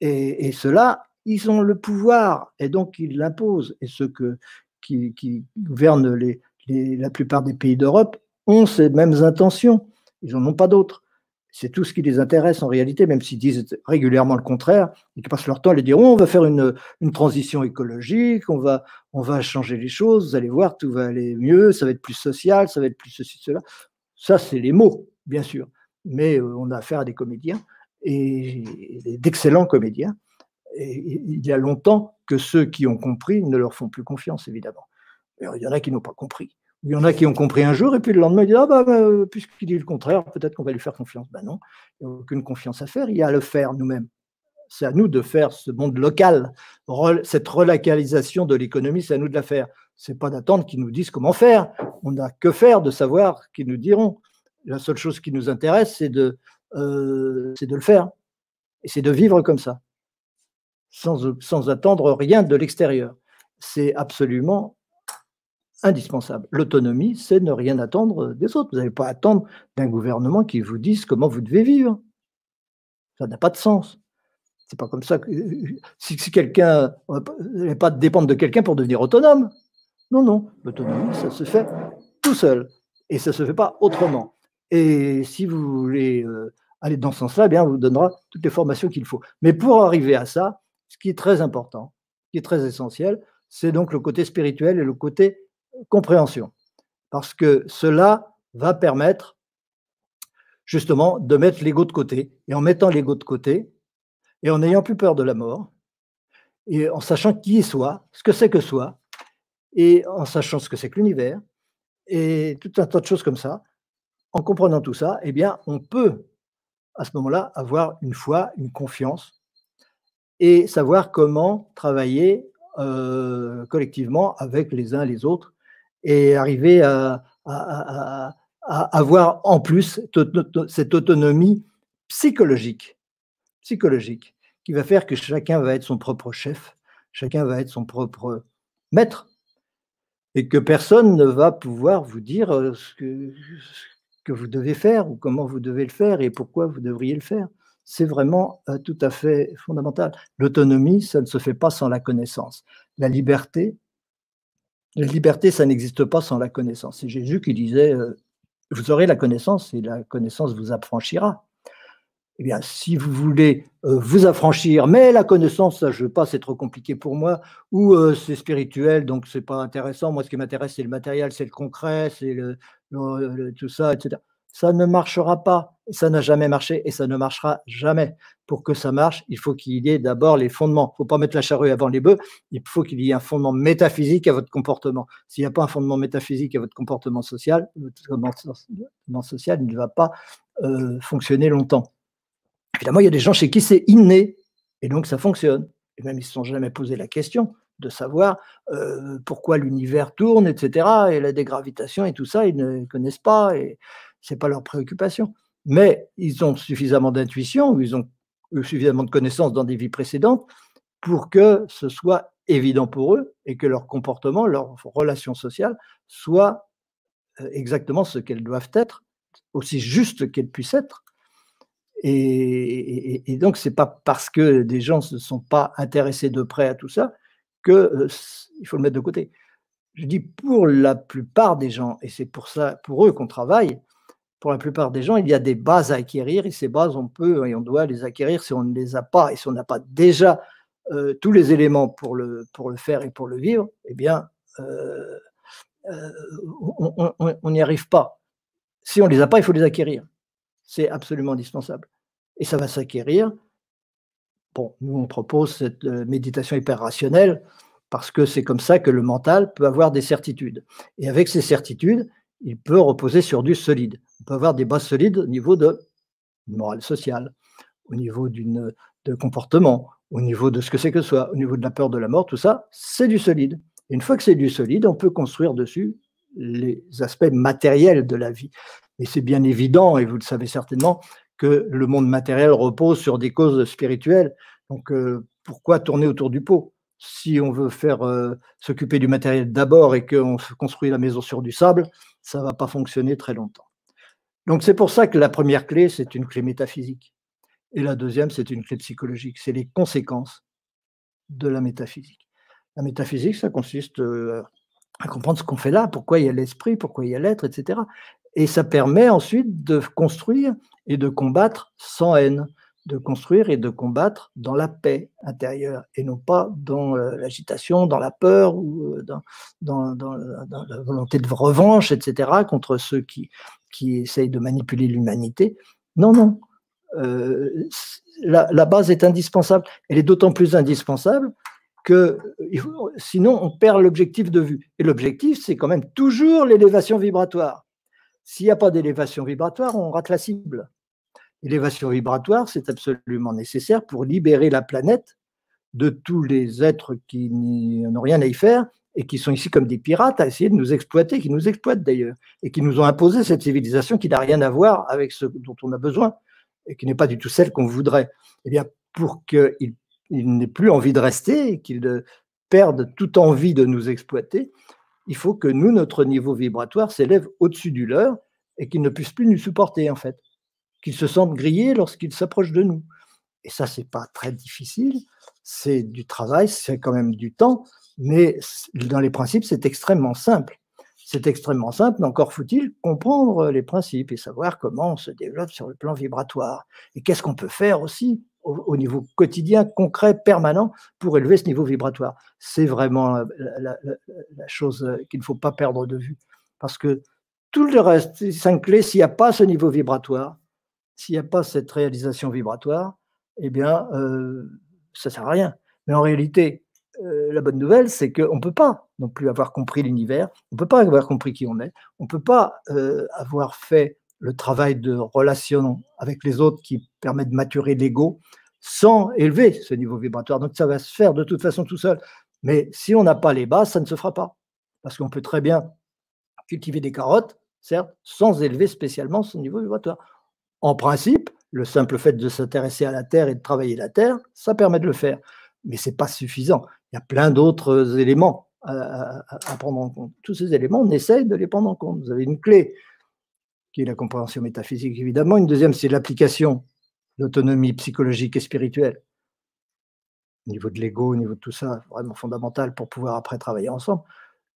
Et, ceux-là, ils ont le pouvoir et donc ils l'imposent. Et ceux qui, gouvernent la plupart des pays d'Europe ont ces mêmes intentions. Ils n'en ont pas d'autres. C'est tout ce qui les intéresse en réalité, même s'ils disent régulièrement le contraire, et qu'ils passent leur temps à les dire oh, on va faire une, transition écologique, on va, changer les choses, vous allez voir, tout va aller mieux, ça va être plus social, ça va être plus ceci, cela. Ça, c'est les mots, bien sûr. Mais euh, on a affaire à des comédiens, et, d'excellents comédiens. Et il y a longtemps que ceux qui ont compris ne leur font plus confiance, évidemment. Il y en a qui n'ont pas compris. Il y en a qui ont compris un jour et puis le lendemain, ils disent Ah, bah, bah puisqu'il dit le contraire, peut-être qu'on va lui faire confiance. Ben non, il n'y a aucune confiance à faire, il y a à le faire nous-mêmes. C'est à nous de faire ce monde local, cette relocalisation de l'économie, c'est à nous de la faire. Ce n'est pas d'attendre qu'ils nous disent comment faire. On n'a que faire de savoir qu'ils nous diront. La seule chose qui nous intéresse, c'est de, euh, de le faire. Et c'est de vivre comme ça, sans, sans attendre rien de l'extérieur. C'est absolument indispensable. L'autonomie, c'est ne rien attendre des autres. Vous n'allez pas attendre d'un gouvernement qui vous dise comment vous devez vivre. Ça n'a pas de sens. C'est pas comme ça que si, quelqu'un n'est pas dépendre de quelqu'un pour devenir autonome. Non, non, l'autonomie, ça se fait tout seul et ça se fait pas autrement. Et si vous voulez euh, aller dans ce sens-là, eh on vous donnera toutes les formations qu'il faut. Mais pour arriver à ça, ce qui est très important, ce qui est très essentiel, c'est donc le côté spirituel et le côté compréhension, parce que cela va permettre justement de mettre l'ego de côté. Et en mettant l'ego de côté, et en n'ayant plus peur de la mort, et en sachant qui est soi, ce que c'est que soi, et en sachant ce que c'est que l'univers, et tout un tas de choses comme ça, en comprenant tout ça, eh bien, on peut à ce moment-là avoir une foi, une confiance, et savoir comment travailler euh, collectivement avec les uns les autres et arriver à, avoir en plus cette autonomie psychologique, psychologique, qui va faire que chacun va être son propre chef, chacun va être son propre maître, et que personne ne va pouvoir vous dire euh, ce que, vous devez faire ou comment vous devez le faire et pourquoi vous devriez le faire. C'est vraiment euh, tout à fait fondamental. L'autonomie, ça ne se fait pas sans la connaissance. La liberté, la liberté, ça n'existe pas sans la connaissance. C'est Jésus qui disait, euh, vous aurez la connaissance et la connaissance vous affranchira. Eh bien, si vous voulez euh, vous affranchir, mais la connaissance, ça, je ne veux pas, c'est trop compliqué pour moi, ou euh, c'est spirituel, donc c'est pas intéressant. Moi, ce qui m'intéresse, c'est le matériel, c'est le concret, c'est tout ça, etc ça ne marchera pas. Ça n'a jamais marché et ça ne marchera jamais. Pour que ça marche, il faut qu'il y ait d'abord les fondements. Il ne faut pas mettre la charrue avant les bœufs. Il faut qu'il y ait un fondement métaphysique à votre comportement. S'il n'y a pas un fondement métaphysique à votre comportement social, votre comportement social ne va pas euh, fonctionner longtemps. Évidemment, il y a des gens chez qui c'est inné et donc ça fonctionne. Et même ils ne se sont jamais posé la question de savoir euh, pourquoi l'univers tourne, etc. Et la dégravitation et tout ça, ils ne connaissent pas. N'est pas leur préoccupation. Mais ils ont suffisamment d'intuition, ils ont suffisamment de connaissances dans des vies précédentes pour que ce soit évident pour eux et que leur comportement, leur relation sociale soit euh, exactement ce qu'elles doivent être, aussi juste qu'elles puissent être. Et, et, donc, ce n'est pas parce que des gens ne se sont pas intéressés de près à tout ça qu'il euh, faut le mettre de côté. Je dis pour la plupart des gens, et c'est pour ça, pour eux qu'on travaille, pour la plupart des gens, il y a des bases à acquérir et ces bases, on peut et on doit les acquérir si on ne les a pas et si on n'a pas déjà euh, tous les éléments pour le, pour le faire et pour le vivre, eh bien, euh, euh, on n'y arrive pas. Si on ne les a pas, il faut les acquérir. C'est absolument indispensable. Et ça va s'acquérir. Bon, nous, on propose cette méditation hyper rationnelle parce que c'est comme ça que le mental peut avoir des certitudes. Et avec ces certitudes, il peut reposer sur du solide. On peut avoir des bases solides au niveau de morale sociale, au niveau d'une de comportement, au niveau de ce que c'est que soit, au niveau de la peur de la mort, tout ça, c'est du solide. une fois que c'est du solide, on peut construire dessus les aspects matériels de la vie. Et c'est bien évident, et vous le savez certainement, que le monde matériel repose sur des causes spirituelles. Donc, euh, pourquoi tourner autour du pot? Si on veut faire euh, s'occuper du matériel d'abord et qu'on construit la maison sur du sable, ça ne va pas fonctionner très longtemps. Donc, c'est pour ça que la première clé, c'est une clé métaphysique. Et la deuxième, c'est une clé psychologique. C'est les conséquences de la métaphysique. La métaphysique, ça consiste euh, à comprendre ce qu'on fait là, pourquoi il y a l'esprit, pourquoi il y a l'être, etc. Et ça permet ensuite de construire et de combattre sans haine, de construire et de combattre dans la paix intérieure et non pas dans euh, l'agitation, dans la peur ou euh, dans, la volonté de revanche, etc., contre ceux qui, qui essayent de manipuler l'humanité. Non, non. Euh, la, la, base est indispensable. Elle est d'autant plus indispensable que sinon on perd l'objectif de vue. Et l'objectif, c'est quand même toujours l'élévation vibratoire. S'il n'y a pas d'élévation vibratoire, on rate la cible. L'élévation vibratoire, c'est absolument nécessaire pour libérer la planète de tous les êtres qui n'ont rien à y faire et qui sont ici comme des pirates à essayer de nous exploiter, qui nous exploitent d'ailleurs, et qui nous ont imposé cette civilisation qui n'a rien à voir avec ce dont on a besoin et qui n'est pas du tout celle qu'on voudrait. Eh bien, pour qu'il n'ait plus envie de rester, qu'il perde toute envie de nous exploiter, il faut que nous, notre niveau vibratoire s'élève au-dessus du leur et qu'il ne puisse plus nous supporter, en fait. Qu'il se sente grillé lorsqu'il s'approche de nous. Et ça, c'est pas très difficile. C'est du travail, c'est quand même du temps, mais dans les principes, c'est extrêmement simple. C'est extrêmement simple, mais encore faut-il comprendre les principes et savoir comment on se développe sur le plan vibratoire. Et qu'est-ce qu'on peut faire aussi au, niveau quotidien, concret, permanent, pour élever ce niveau vibratoire? C'est vraiment la, chose qu'il ne faut pas perdre de vue. Parce que tout le reste, cinq clés, s'il n'y a pas ce niveau vibratoire, s'il n'y a pas cette réalisation vibratoire, eh bien, euh, ça ne sert à rien. Mais en réalité, euh, la bonne nouvelle, c'est qu'on ne peut pas non plus avoir compris l'univers, on ne peut pas avoir compris qui on est, on ne peut pas euh, avoir fait le travail de relation avec les autres qui permet de maturer l'ego sans élever ce niveau vibratoire. Donc ça va se faire de toute façon tout seul. Mais si on n'a pas les bases, ça ne se fera pas. Parce qu'on peut très bien cultiver des carottes, certes, sans élever spécialement son niveau vibratoire. En principe, le simple fait de s'intéresser à la Terre et de travailler la Terre, ça permet de le faire. Mais ce n'est pas suffisant. Il y a plein d'autres éléments à, à, prendre en compte. Tous ces éléments, on essaye de les prendre en compte. Vous avez une clé qui est la compréhension métaphysique, évidemment. Une deuxième, c'est l'application l'autonomie psychologique et spirituelle. Au niveau de l'ego, au niveau de tout ça, vraiment fondamental pour pouvoir après travailler ensemble.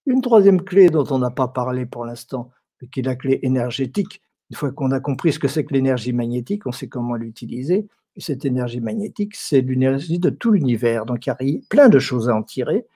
Une troisième clé dont on n'a pas parlé pour l'instant, mais qui est la clé énergétique. Une fois qu'on a compris ce que c'est que l'énergie magnétique, on sait comment l'utiliser. Et cette énergie magnétique, c'est l'énergie de tout l'univers. Donc il y a plein de choses à en tirer,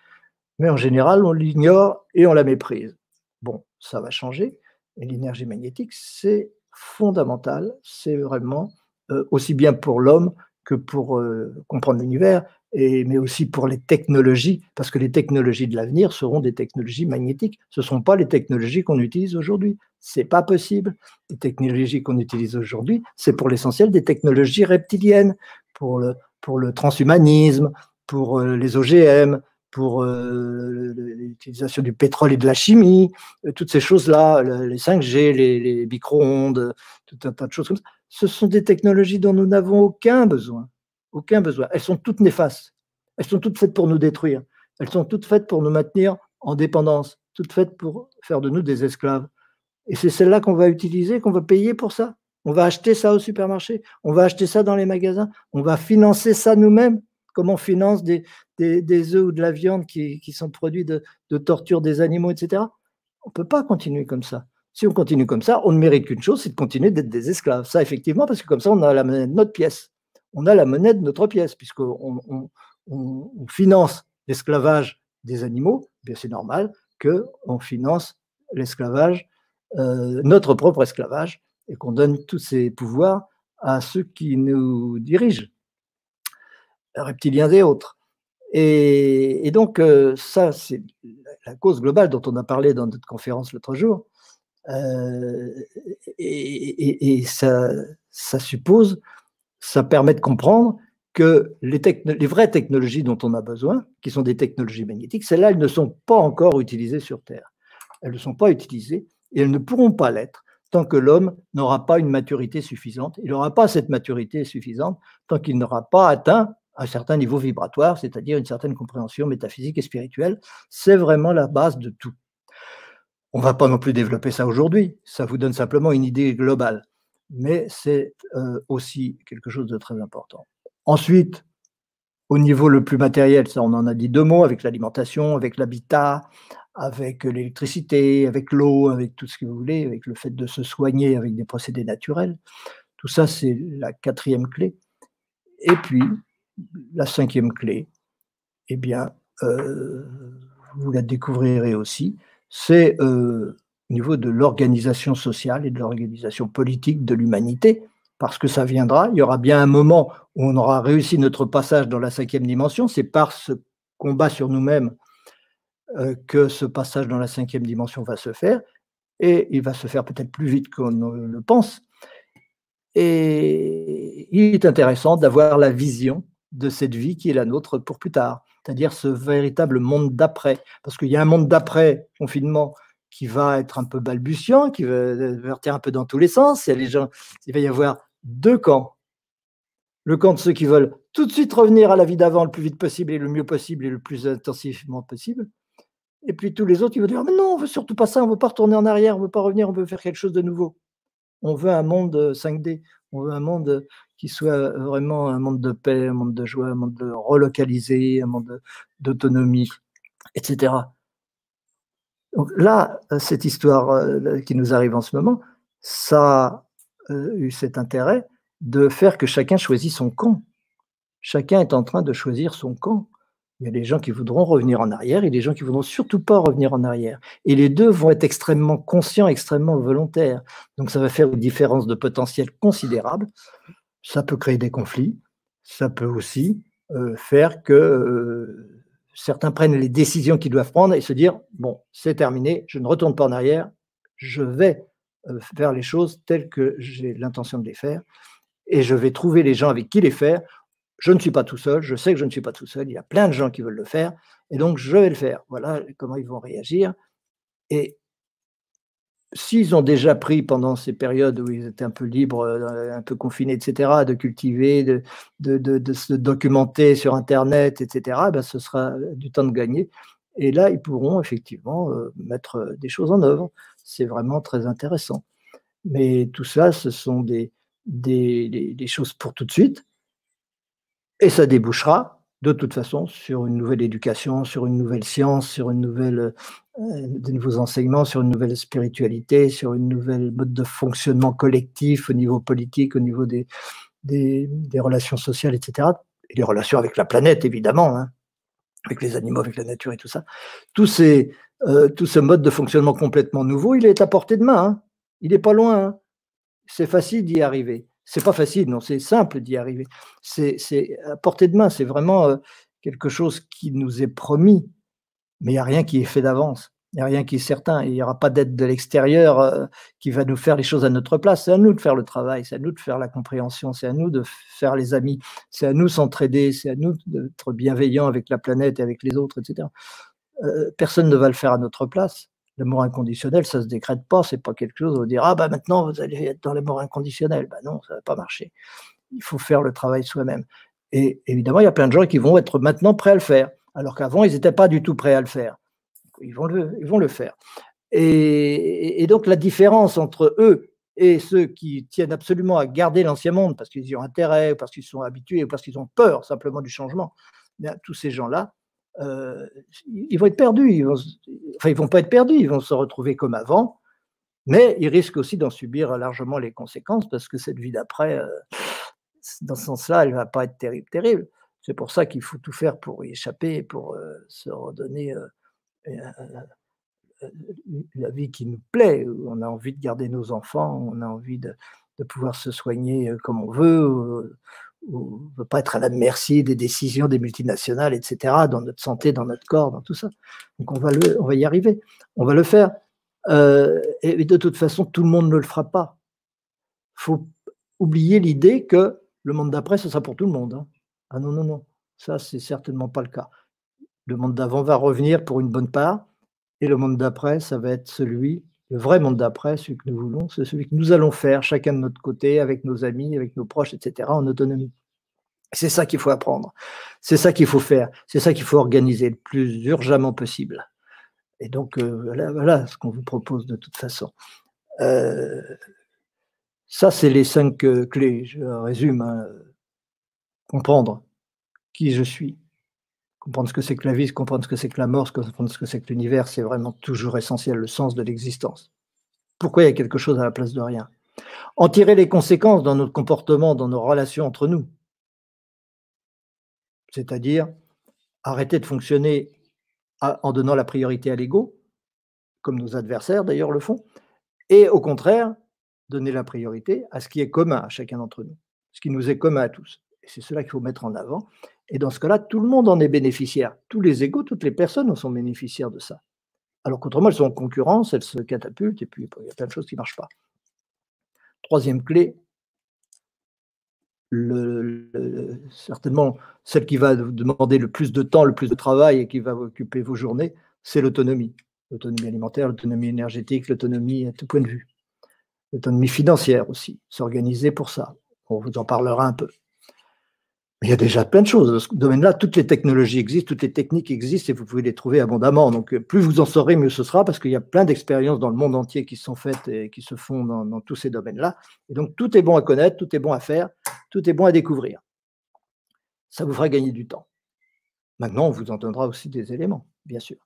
mais en général, on l'ignore et on la méprise. Bon, ça va changer. L'énergie magnétique, c'est fondamental, c'est vraiment euh, aussi bien pour l'homme que pour euh, comprendre l'univers, mais aussi pour les technologies, parce que les technologies de l'avenir seront des technologies magnétiques. Ce ne sont pas les technologies qu'on utilise aujourd'hui. C'est pas possible. Les technologies qu'on utilise aujourd'hui, c'est pour l'essentiel des technologies reptiliennes, pour le, pour le transhumanisme, pour euh, les OGM, pour euh, l'utilisation du pétrole et de la chimie, euh, toutes ces choses-là, les 5G, les, micro-ondes, tout un tas de choses comme ça, ce sont des technologies dont nous n'avons aucun besoin. Aucun besoin. Elles sont toutes néfastes. Elles sont toutes faites pour nous détruire. Elles sont toutes faites pour nous maintenir en dépendance, toutes faites pour faire de nous des esclaves. Et c'est celle-là qu'on va utiliser, qu'on va payer pour ça. On va acheter ça au supermarché, on va acheter ça dans les magasins, on va financer ça nous-mêmes comme on finance des, des, œufs ou de la viande qui, sont produits de, torture des animaux, etc. On ne peut pas continuer comme ça. Si on continue comme ça, on ne mérite qu'une chose, c'est de continuer d'être des esclaves. Ça, effectivement, parce que comme ça, on a la notre pièce. On a la monnaie de notre pièce, puisqu'on on, finance l'esclavage des animaux. Eh bien, c'est normal qu'on finance l'esclavage, euh, notre propre esclavage, et qu'on donne tous ces pouvoirs à ceux qui nous dirigent reptiliens et autres. Et, donc, euh, ça, c'est la cause globale dont on a parlé dans notre conférence l'autre jour. Euh, et, ça, ça, suppose, ça permet de comprendre que les, vraies technologies dont on a besoin, qui sont des technologies magnétiques, celles-là, elles ne sont pas encore utilisées sur Terre. Elles ne sont pas utilisées et elles ne pourront pas l'être tant que l'homme n'aura pas une maturité suffisante. Il n'aura pas cette maturité suffisante tant qu'il n'aura pas atteint un certain niveau vibratoire, c'est-à-dire une certaine compréhension métaphysique et spirituelle. C'est vraiment la base de tout. On ne va pas non plus développer ça aujourd'hui, ça vous donne simplement une idée globale, mais c'est euh, aussi quelque chose de très important. Ensuite, au niveau le plus matériel, ça on en a dit deux mots, avec l'alimentation, avec l'habitat, avec l'électricité, avec l'eau, avec tout ce que vous voulez, avec le fait de se soigner avec des procédés naturels. Tout ça, c'est la quatrième clé. Et puis, la cinquième clé, eh bien, euh, vous la découvrirez aussi, c'est euh, au niveau de l'organisation sociale et de l'organisation politique de l'humanité, parce que ça viendra, il y aura bien un moment où on aura réussi notre passage dans la cinquième dimension, c'est par ce combat sur nous-mêmes euh, que ce passage dans la cinquième dimension va se faire, et il va se faire peut-être plus vite qu'on le pense. Et il est intéressant d'avoir la vision de cette vie qui est la nôtre pour plus tard, c'est-à-dire ce véritable monde d'après. Parce qu'il y a un monde d'après confinement qui va être un peu balbutiant, qui va vertir un peu dans tous les sens. Il, les gens, il va y avoir deux camps. Le camp de ceux qui veulent tout de suite revenir à la vie d'avant le plus vite possible et le mieux possible et le plus intensivement possible. Et puis tous les autres, ils vont dire Mais non, on veut surtout pas ça, on veut pas retourner en arrière, on veut pas revenir, on veut faire quelque chose de nouveau. On veut un monde 5D, on veut un monde qui soit vraiment un monde de paix, un monde de joie, un monde de relocalisé, un monde d'autonomie, etc. Donc là, cette histoire euh, qui nous arrive en ce moment, ça a euh, eu cet intérêt de faire que chacun choisisse son camp. Chacun est en train de choisir son camp. Il y a des gens qui voudront revenir en arrière et des gens qui voudront surtout pas revenir en arrière. Et les deux vont être extrêmement conscients, extrêmement volontaires. Donc ça va faire une différence de potentiel considérable. Ça peut créer des conflits. Ça peut aussi euh, faire que euh, certains prennent les décisions qu'ils doivent prendre et se dire bon, c'est terminé, je ne retourne pas en arrière, je vais euh, faire les choses telles que j'ai l'intention de les faire et je vais trouver les gens avec qui les faire je ne suis pas tout seul, je sais que je ne suis pas tout seul, il y a plein de gens qui veulent le faire, et donc je vais le faire. Voilà comment ils vont réagir. Et s'ils ont déjà pris pendant ces périodes où ils étaient un peu libres, euh, un peu confinés, etc., de cultiver, de, se documenter sur Internet, etc., ben ce sera du temps de gagner. Et là, ils pourront effectivement euh, mettre des choses en œuvre. C'est vraiment très intéressant. Mais tout ça, ce sont des choses pour tout de suite. Et ça débouchera de toute façon sur une nouvelle éducation, sur une nouvelle science, sur une nouvelle, euh, des nouveaux enseignements, sur une nouvelle spiritualité, sur une nouvelle mode de fonctionnement collectif au niveau politique, au niveau des, des, relations sociales, etc. Et les relations avec la planète, évidemment, hein, avec les animaux, avec la nature et tout ça. Tout, euh, tout ce mode de fonctionnement complètement nouveau, il est à portée de main. Hein. Il n'est pas loin. Hein. C'est facile d'y arriver. C'est pas facile, non, c'est simple d'y arriver. C'est à portée de main, c'est vraiment euh, quelque chose qui nous est promis, mais il n'y a rien qui est fait d'avance. Il n'y a rien qui est certain. Il n'y aura pas d'aide de l'extérieur euh, qui va nous faire les choses à notre place. C'est à nous de faire le travail, c'est à nous de faire la compréhension, c'est à nous de faire les amis, c'est à nous s'entraider, c'est à nous d'être bienveillants avec la planète et avec les autres, etc. Euh, personne ne va le faire à notre place. L'amour inconditionnel, ça ne se décrète pas, c'est pas quelque chose où on dire ah bah maintenant vous allez être dans l'amour inconditionnel. Bah non, ça va pas marcher. Il faut faire le travail soi-même. Et évidemment, il y a plein de gens qui vont être maintenant prêts à le faire, alors qu'avant ils n'étaient pas du tout prêts à le faire. Ils vont le, ils vont le faire. Et, donc la différence entre eux et ceux qui tiennent absolument à garder l'ancien monde parce qu'ils y ont intérêt, parce qu'ils sont habitués, parce qu'ils ont peur simplement du changement, bien, tous ces gens-là, euh, ils vont être perdus. Enfin, ils vont pas être perdus, ils vont se retrouver comme avant, mais ils risquent aussi d'en subir largement les conséquences parce que cette vie d'après, euh, dans ce sens-là, elle va pas être terrible, terrible. C'est pour ça qu'il faut tout faire pour y échapper, pour euh, se redonner la vie qui nous plaît. On a envie de garder nos enfants, on a envie de pouvoir se soigner comme on veut, on ne veut pas être à la merci des décisions des multinationales, etc., dans notre santé, dans notre corps, dans tout ça. Donc on va, y arriver, on va le faire. Euh, et de toute façon, tout le monde ne le fera pas. Il faut oublier l'idée que le monde d'après, ce sera pour tout le monde. Hein. Ah non, non, non, ça, c'est certainement pas le cas. Le monde d'avant va revenir pour une bonne part, et le monde d'après, ça va être celui Le vrai monde d'après, celui que nous voulons, c'est celui que nous allons faire chacun de notre côté, avec nos amis, avec nos proches, etc., en autonomie. C'est ça qu'il faut apprendre. C'est ça qu'il faut faire. C'est ça qu'il faut organiser le plus urgemment possible. Et donc, euh, voilà, ce qu'on vous propose de toute façon. Euh, ça, c'est les cinq euh, clés. Je résume. Hein. Comprendre qui je suis, comprendre ce que c'est que la vie, comprendre ce que c'est que la mort, comprendre ce que c'est que l'univers, c'est vraiment toujours essentiel, le sens de l'existence. Pourquoi il y a quelque chose à la place de rien? En tirer les conséquences dans notre comportement, dans nos relations entre nous c'est-à-dire arrêter de fonctionner en donnant la priorité à l'ego, comme nos adversaires d'ailleurs le font, et au contraire, donner la priorité à ce qui est commun à chacun d'entre nous, ce qui nous est commun à tous. Et c'est cela qu'il faut mettre en avant. Et dans ce cas-là, tout le monde en est bénéficiaire. Tous les égaux, toutes les personnes en sont bénéficiaires de ça. Alors qu'autrement, elles sont en concurrence, elles se catapultent, et puis il y a plein de choses qui ne marchent pas. Troisième clé, certainement celle qui va vous demander le plus de temps, le plus de travail et qui va occuper vos journées, c'est l'autonomie. L'autonomie alimentaire, l'autonomie énergétique, l'autonomie à tout point de vue. L'autonomie financière aussi, s'organiser pour ça. On vous en parlera un peu il y a déjà plein de choses. Dans ce domaine-là, toutes les technologies existent, toutes les techniques existent et vous pouvez les trouver abondamment. Donc, euh, plus vous en saurez, mieux ce sera parce qu'il y a plein d'expériences dans le monde entier qui sont faites et qui se font dans, tous ces domaines-là. Et donc, tout est bon à connaître, tout est bon à faire, tout est bon à découvrir. Ça vous fera gagner du temps. Maintenant, on vous en donnera aussi des éléments, bien sûr.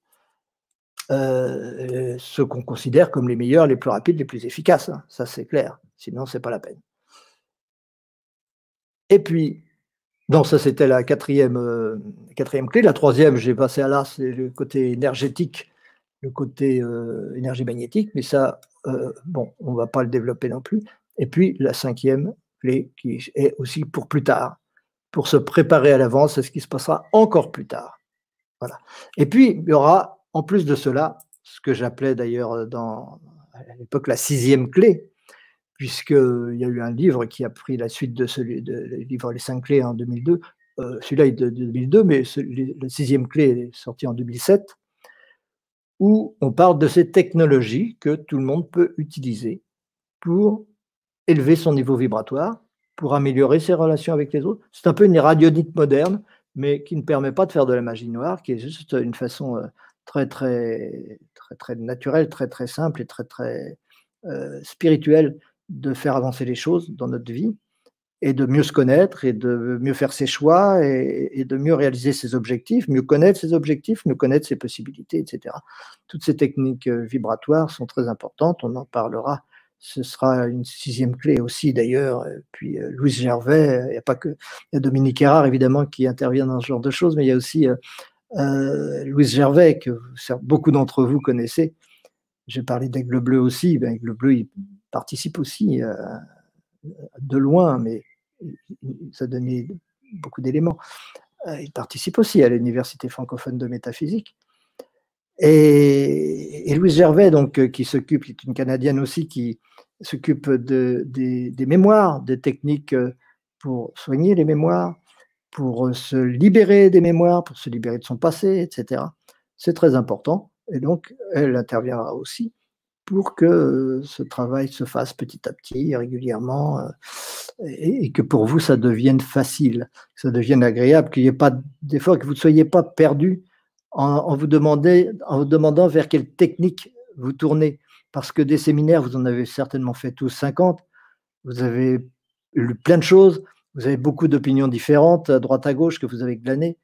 Euh, ceux qu'on considère comme les meilleurs, les plus rapides, les plus efficaces. Hein. Ça, c'est clair. Sinon, ce n'est pas la peine. Et puis, non, ça c'était la quatrième, euh, quatrième clé. La troisième, j'ai passé à là, c'est le côté énergétique, le côté euh, énergie magnétique, mais ça, euh, bon, on ne va pas le développer non plus. Et puis la cinquième clé, qui est aussi pour plus tard, pour se préparer à l'avance à ce qui se passera encore plus tard. Voilà. Et puis, il y aura, en plus de cela, ce que j'appelais d'ailleurs dans, à l'époque la sixième clé, puisqu'il y a eu un livre qui a pris la suite de celui de livre Les cinq clés en 2002. Euh, celui-là est de 2002, mais la sixième clé est sortie en 2007, où on parle de ces technologies que tout le monde peut utiliser pour élever son niveau vibratoire, pour améliorer ses relations avec les autres. C'est un peu une radionique moderne, mais qui ne permet pas de faire de la magie noire, qui est juste une façon euh, très, très, très, très naturelle, très, très simple et très, très euh, spirituelle de faire avancer les choses dans notre vie et de mieux se connaître et de mieux faire ses choix et, de mieux réaliser ses objectifs, mieux connaître ses objectifs, mieux connaître ses possibilités, etc. Toutes ces techniques euh, vibratoires sont très importantes, on en parlera. Ce sera une sixième clé aussi d'ailleurs. Puis euh, Louise Gervais, il n'y a pas que Dominique Erard évidemment qui intervient dans ce genre de choses, mais il y a aussi euh, Louise Gervais que beaucoup d'entre vous connaissez. J'ai parlé d'Aigle Bleu aussi. Ben, Aigle Bleu, il participe aussi euh, de loin, mais ça donnait beaucoup d'éléments. Euh, il participe aussi à l'Université francophone de métaphysique. Et, Louise Gervais, donc, euh, qui s'occupe, est une Canadienne aussi, qui s'occupe de, des, mémoires, des techniques pour soigner les mémoires, pour se libérer des mémoires, pour se libérer de son passé, etc. C'est très important. Et donc, elle interviendra aussi pour que ce travail se fasse petit à petit, régulièrement, et, que pour vous, ça devienne facile, que ça devienne agréable, qu'il n'y ait pas d'effort, que vous ne soyez pas perdu en, vous en vous demandant vers quelle technique vous tournez. Parce que des séminaires, vous en avez certainement fait tous 50, vous avez lu plein de choses, vous avez beaucoup d'opinions différentes, à droite à gauche, que vous avez glanées.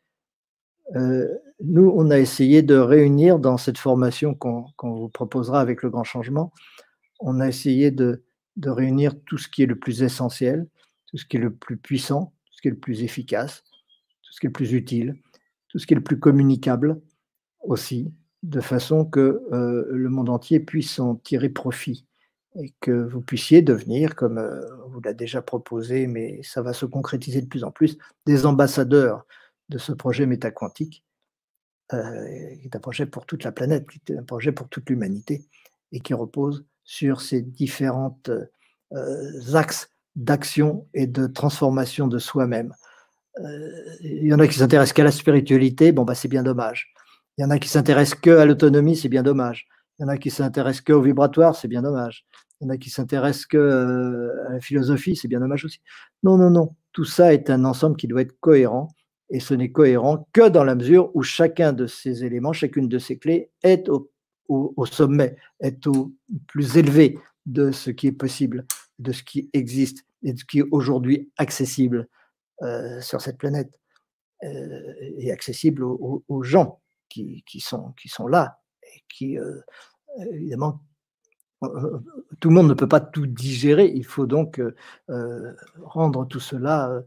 Euh, nous, on a essayé de réunir dans cette formation qu'on vous proposera avec le grand changement, on a essayé de, réunir tout ce qui est le plus essentiel, tout ce qui est le plus puissant, tout ce qui est le plus efficace, tout ce qui est le plus utile, tout ce qui est le plus communicable aussi, de façon que euh, le monde entier puisse en tirer profit et que vous puissiez devenir, comme euh, vous l'a déjà proposé, mais ça va se concrétiser de plus en plus, des ambassadeurs de ce projet métaquantique, euh, qui est un projet pour toute la planète, qui est un projet pour toute l'humanité, et qui repose sur ces différents euh, axes d'action et de transformation de soi-même. Euh, il y en a qui s'intéressent qu'à la spiritualité, bon, bah, c'est bien dommage. Il y en a qui s'intéressent que à l'autonomie, c'est bien dommage. Il y en a qui s'intéressent qu'au vibratoire, c'est bien dommage. Il y en a qui s'intéressent que à la philosophie, c'est bien dommage aussi. Non, non, non. Tout ça est un ensemble qui doit être cohérent et ce n'est cohérent que dans la mesure où chacun de ces éléments, chacune de ces clés est au, sommet, est au plus élevé de ce qui est possible, de ce qui existe et de ce qui est aujourd'hui accessible euh, sur cette planète euh, et accessible aux, gens qui, sont, là et qui, euh, évidemment, tout le monde ne peut pas tout digérer. Il faut donc rendre tout cela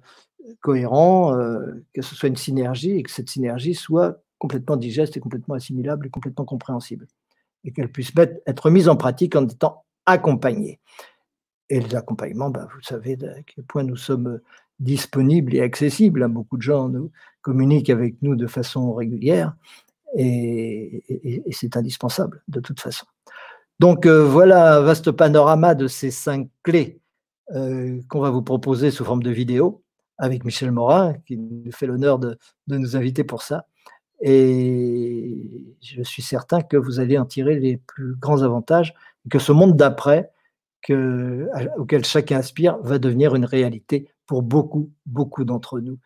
cohérent, euh, que ce soit une synergie et que cette synergie soit complètement digeste et complètement assimilable et complètement compréhensible. Et qu'elle puisse être mise en pratique en étant accompagnée. Et l'accompagnement, ben, vous savez à quel point nous sommes disponibles et accessibles. Hein. Beaucoup de gens nous communiquent avec nous de façon régulière et, c'est indispensable de toute façon. Donc euh, voilà un vaste panorama de ces cinq clés euh, qu'on va vous proposer sous forme de vidéo avec Michel Morin, qui nous fait l'honneur de, nous inviter pour ça. Et je suis certain que vous allez en tirer les plus grands avantages, que ce monde d'après, auquel chacun aspire, va devenir une réalité pour beaucoup, beaucoup d'entre nous.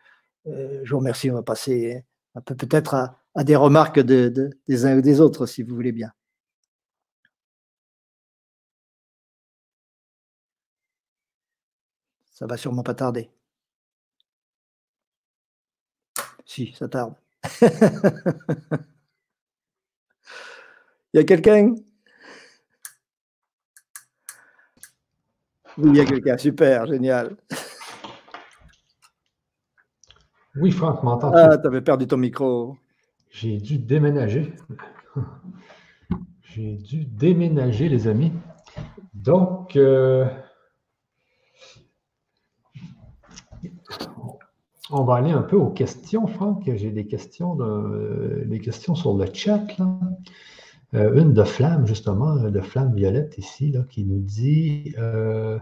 Euh, je vous remercie. On va passer un peu peut-être à, des remarques des uns ou des autres, si vous voulez bien. Ça va sûrement pas tarder. Si, ça tarde. il (laughs) y a quelqu'un? Oui, il y a quelqu'un. Super, génial. Oui, Franck, m'entends Ah, tu avais perdu ton micro. J'ai dû déménager. J'ai dû déménager, les amis. Donc, euh, On va aller un peu aux questions, Franck. J'ai des questions, des questions sur le chat. Euh, une de Flamme, justement, de Flamme Violette ici, qui nous dit euh,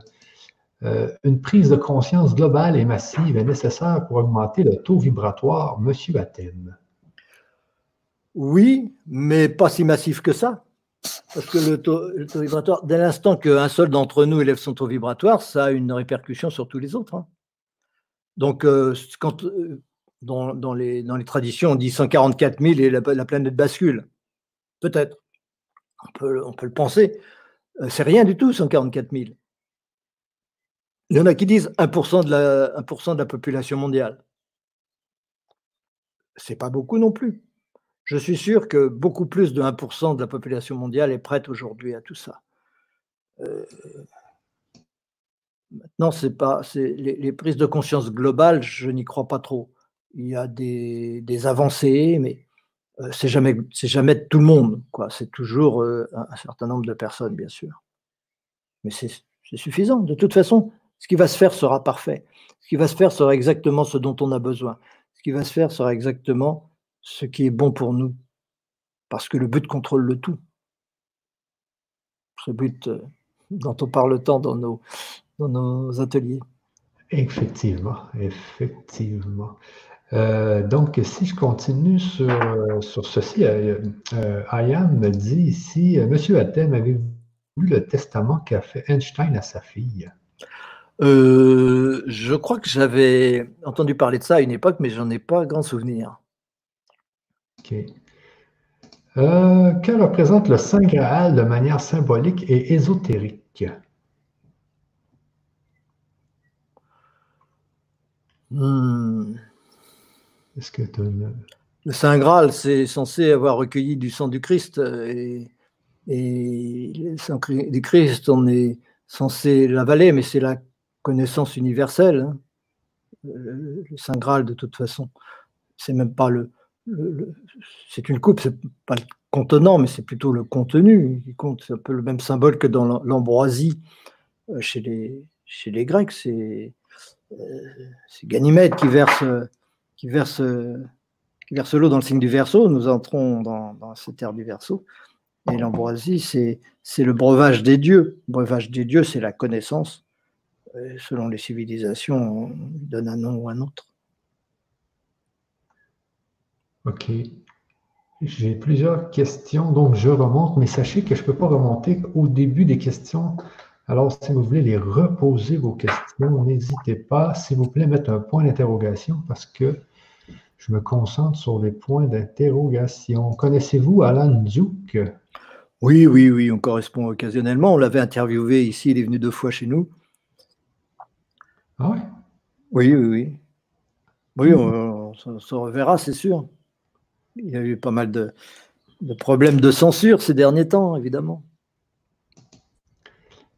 euh, Une prise de conscience globale et massive est nécessaire pour augmenter le taux vibratoire, Monsieur Athènes. Oui, mais pas si massif que ça. Parce que le taux, vibratoire, dès l'instant qu'un seul d'entre nous élève son taux vibratoire, ça a une répercussion sur tous les autres. Hein. Donc, euh, quand, euh, dans, les, dans, les, traditions, on dit 144 000 et la, planète bascule. Peut-être. On peut, le penser. Euh, c'est rien du tout, 144 000. Il y en a qui disent 1% de la, 1 de la population mondiale. C'est pas beaucoup non plus. Je suis sûr que beaucoup plus de 1% de la population mondiale est prête aujourd'hui à tout ça. Maintenant, c'est pas, les, prises de conscience globales, je n'y crois pas trop. Il y a des, avancées, mais euh, c'est jamais, c'est jamais tout le monde, quoi. C'est toujours euh, un, certain nombre de personnes, bien sûr. Mais c'est, suffisant. De toute façon, ce qui va se faire sera parfait. Ce qui va se faire sera exactement ce dont on a besoin. Ce qui va se faire sera exactement ce qui est bon pour nous. Parce que le but contrôle le tout. Ce but euh, dont on parle tant dans nos, dans nos ateliers. Effectivement, effectivement. Euh, donc, si je continue sur, sur ceci, euh, euh Ayam me dit ici, euh, Monsieur Athènes, avez-vous lu le testament qu'a fait Einstein à sa fille? je crois que j'avais entendu parler de ça à une époque, mais j'en ai pas grand souvenir. OK. que représente le Saint Graal de manière symbolique et ésotérique? Hmm. Le Saint Graal, c'est censé avoir recueilli du sang du Christ. Et, et le sang du Christ, on est censé l'avaler, mais c'est la connaissance universelle. Hein. Le, Saint Graal, de toute façon, c'est même pas le. c'est une coupe, c'est pas le contenant, mais c'est plutôt le contenu qui compte. C'est un peu le même symbole que dans l'ambroisie euh, chez les, chez les Grecs. C'est c'est Ganymède qui verse, qui verse, l'eau dans le signe du verso. Nous entrons dans, cette ère du verso. Et l'ambroisie, c'est, le breuvage des dieux. Breuvage des dieux, c'est la connaissance. selon les civilisations, on donne un nom ou un autre. Ok. J'ai plusieurs questions, donc je remonte, mais sachez que je ne peux pas remonter au début des questions. Alors, si vous voulez les reposer vos questions, n'hésitez pas, s'il vous plaît, mettre un point d'interrogation parce que je me concentre sur les points d'interrogation. Connaissez-vous Alan Duke? Oui, oui, oui, on correspond occasionnellement. On l'avait interviewé ici, il est venu deux fois chez nous. Ah oui? Oui, oui, oui. Oui, on, se reverra, c'est sûr. Il y a eu pas mal de, problèmes de censure ces derniers temps, évidemment.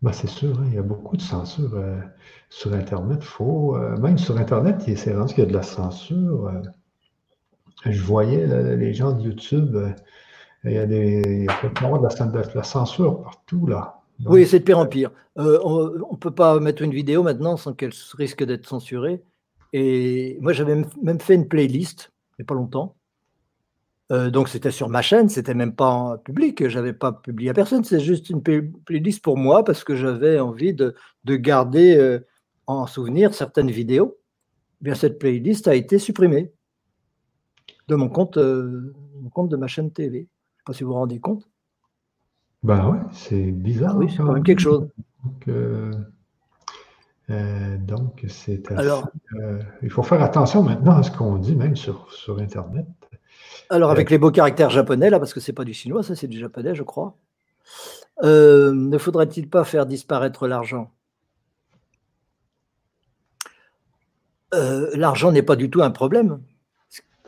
Ben, c'est sûr, hein, il y a beaucoup de censure euh, sur Internet. Faut, euh, même sur Internet, il s'est rendu qu'il y a de la censure. Euh. je voyais les gens de YouTube, il y a des, il de, la, censure partout là. oui, c'est de pire en pire. on ne peut pas mettre une vidéo maintenant sans qu'elle risque d'être censurée. Et moi, j'avais même fait une playlist, il n'y a pas longtemps, euh, donc c'était sur ma chaîne, c'était même pas en public, j'avais pas publié à personne, c'est juste une playlist pour moi parce que j'avais envie de, garder euh, en souvenir certaines vidéos. Eh bien cette playlist a été supprimée de mon compte, euh, mon compte de ma chaîne TV. Je ne sais pas si vous vous rendez compte. Ben ouais, c'est bizarre. Ah oui, c'est quand même quelque chose. Donc, c'est Alors, il faut faire attention maintenant à ce qu'on dit, même sur, sur Internet. Alors, avec les beaux caractères japonais, là, parce que c'est pas du chinois, ça c'est du japonais, je crois. Euh, ne faudrait-il pas faire disparaître l'argent? Euh, L'argent n'est pas du tout un problème.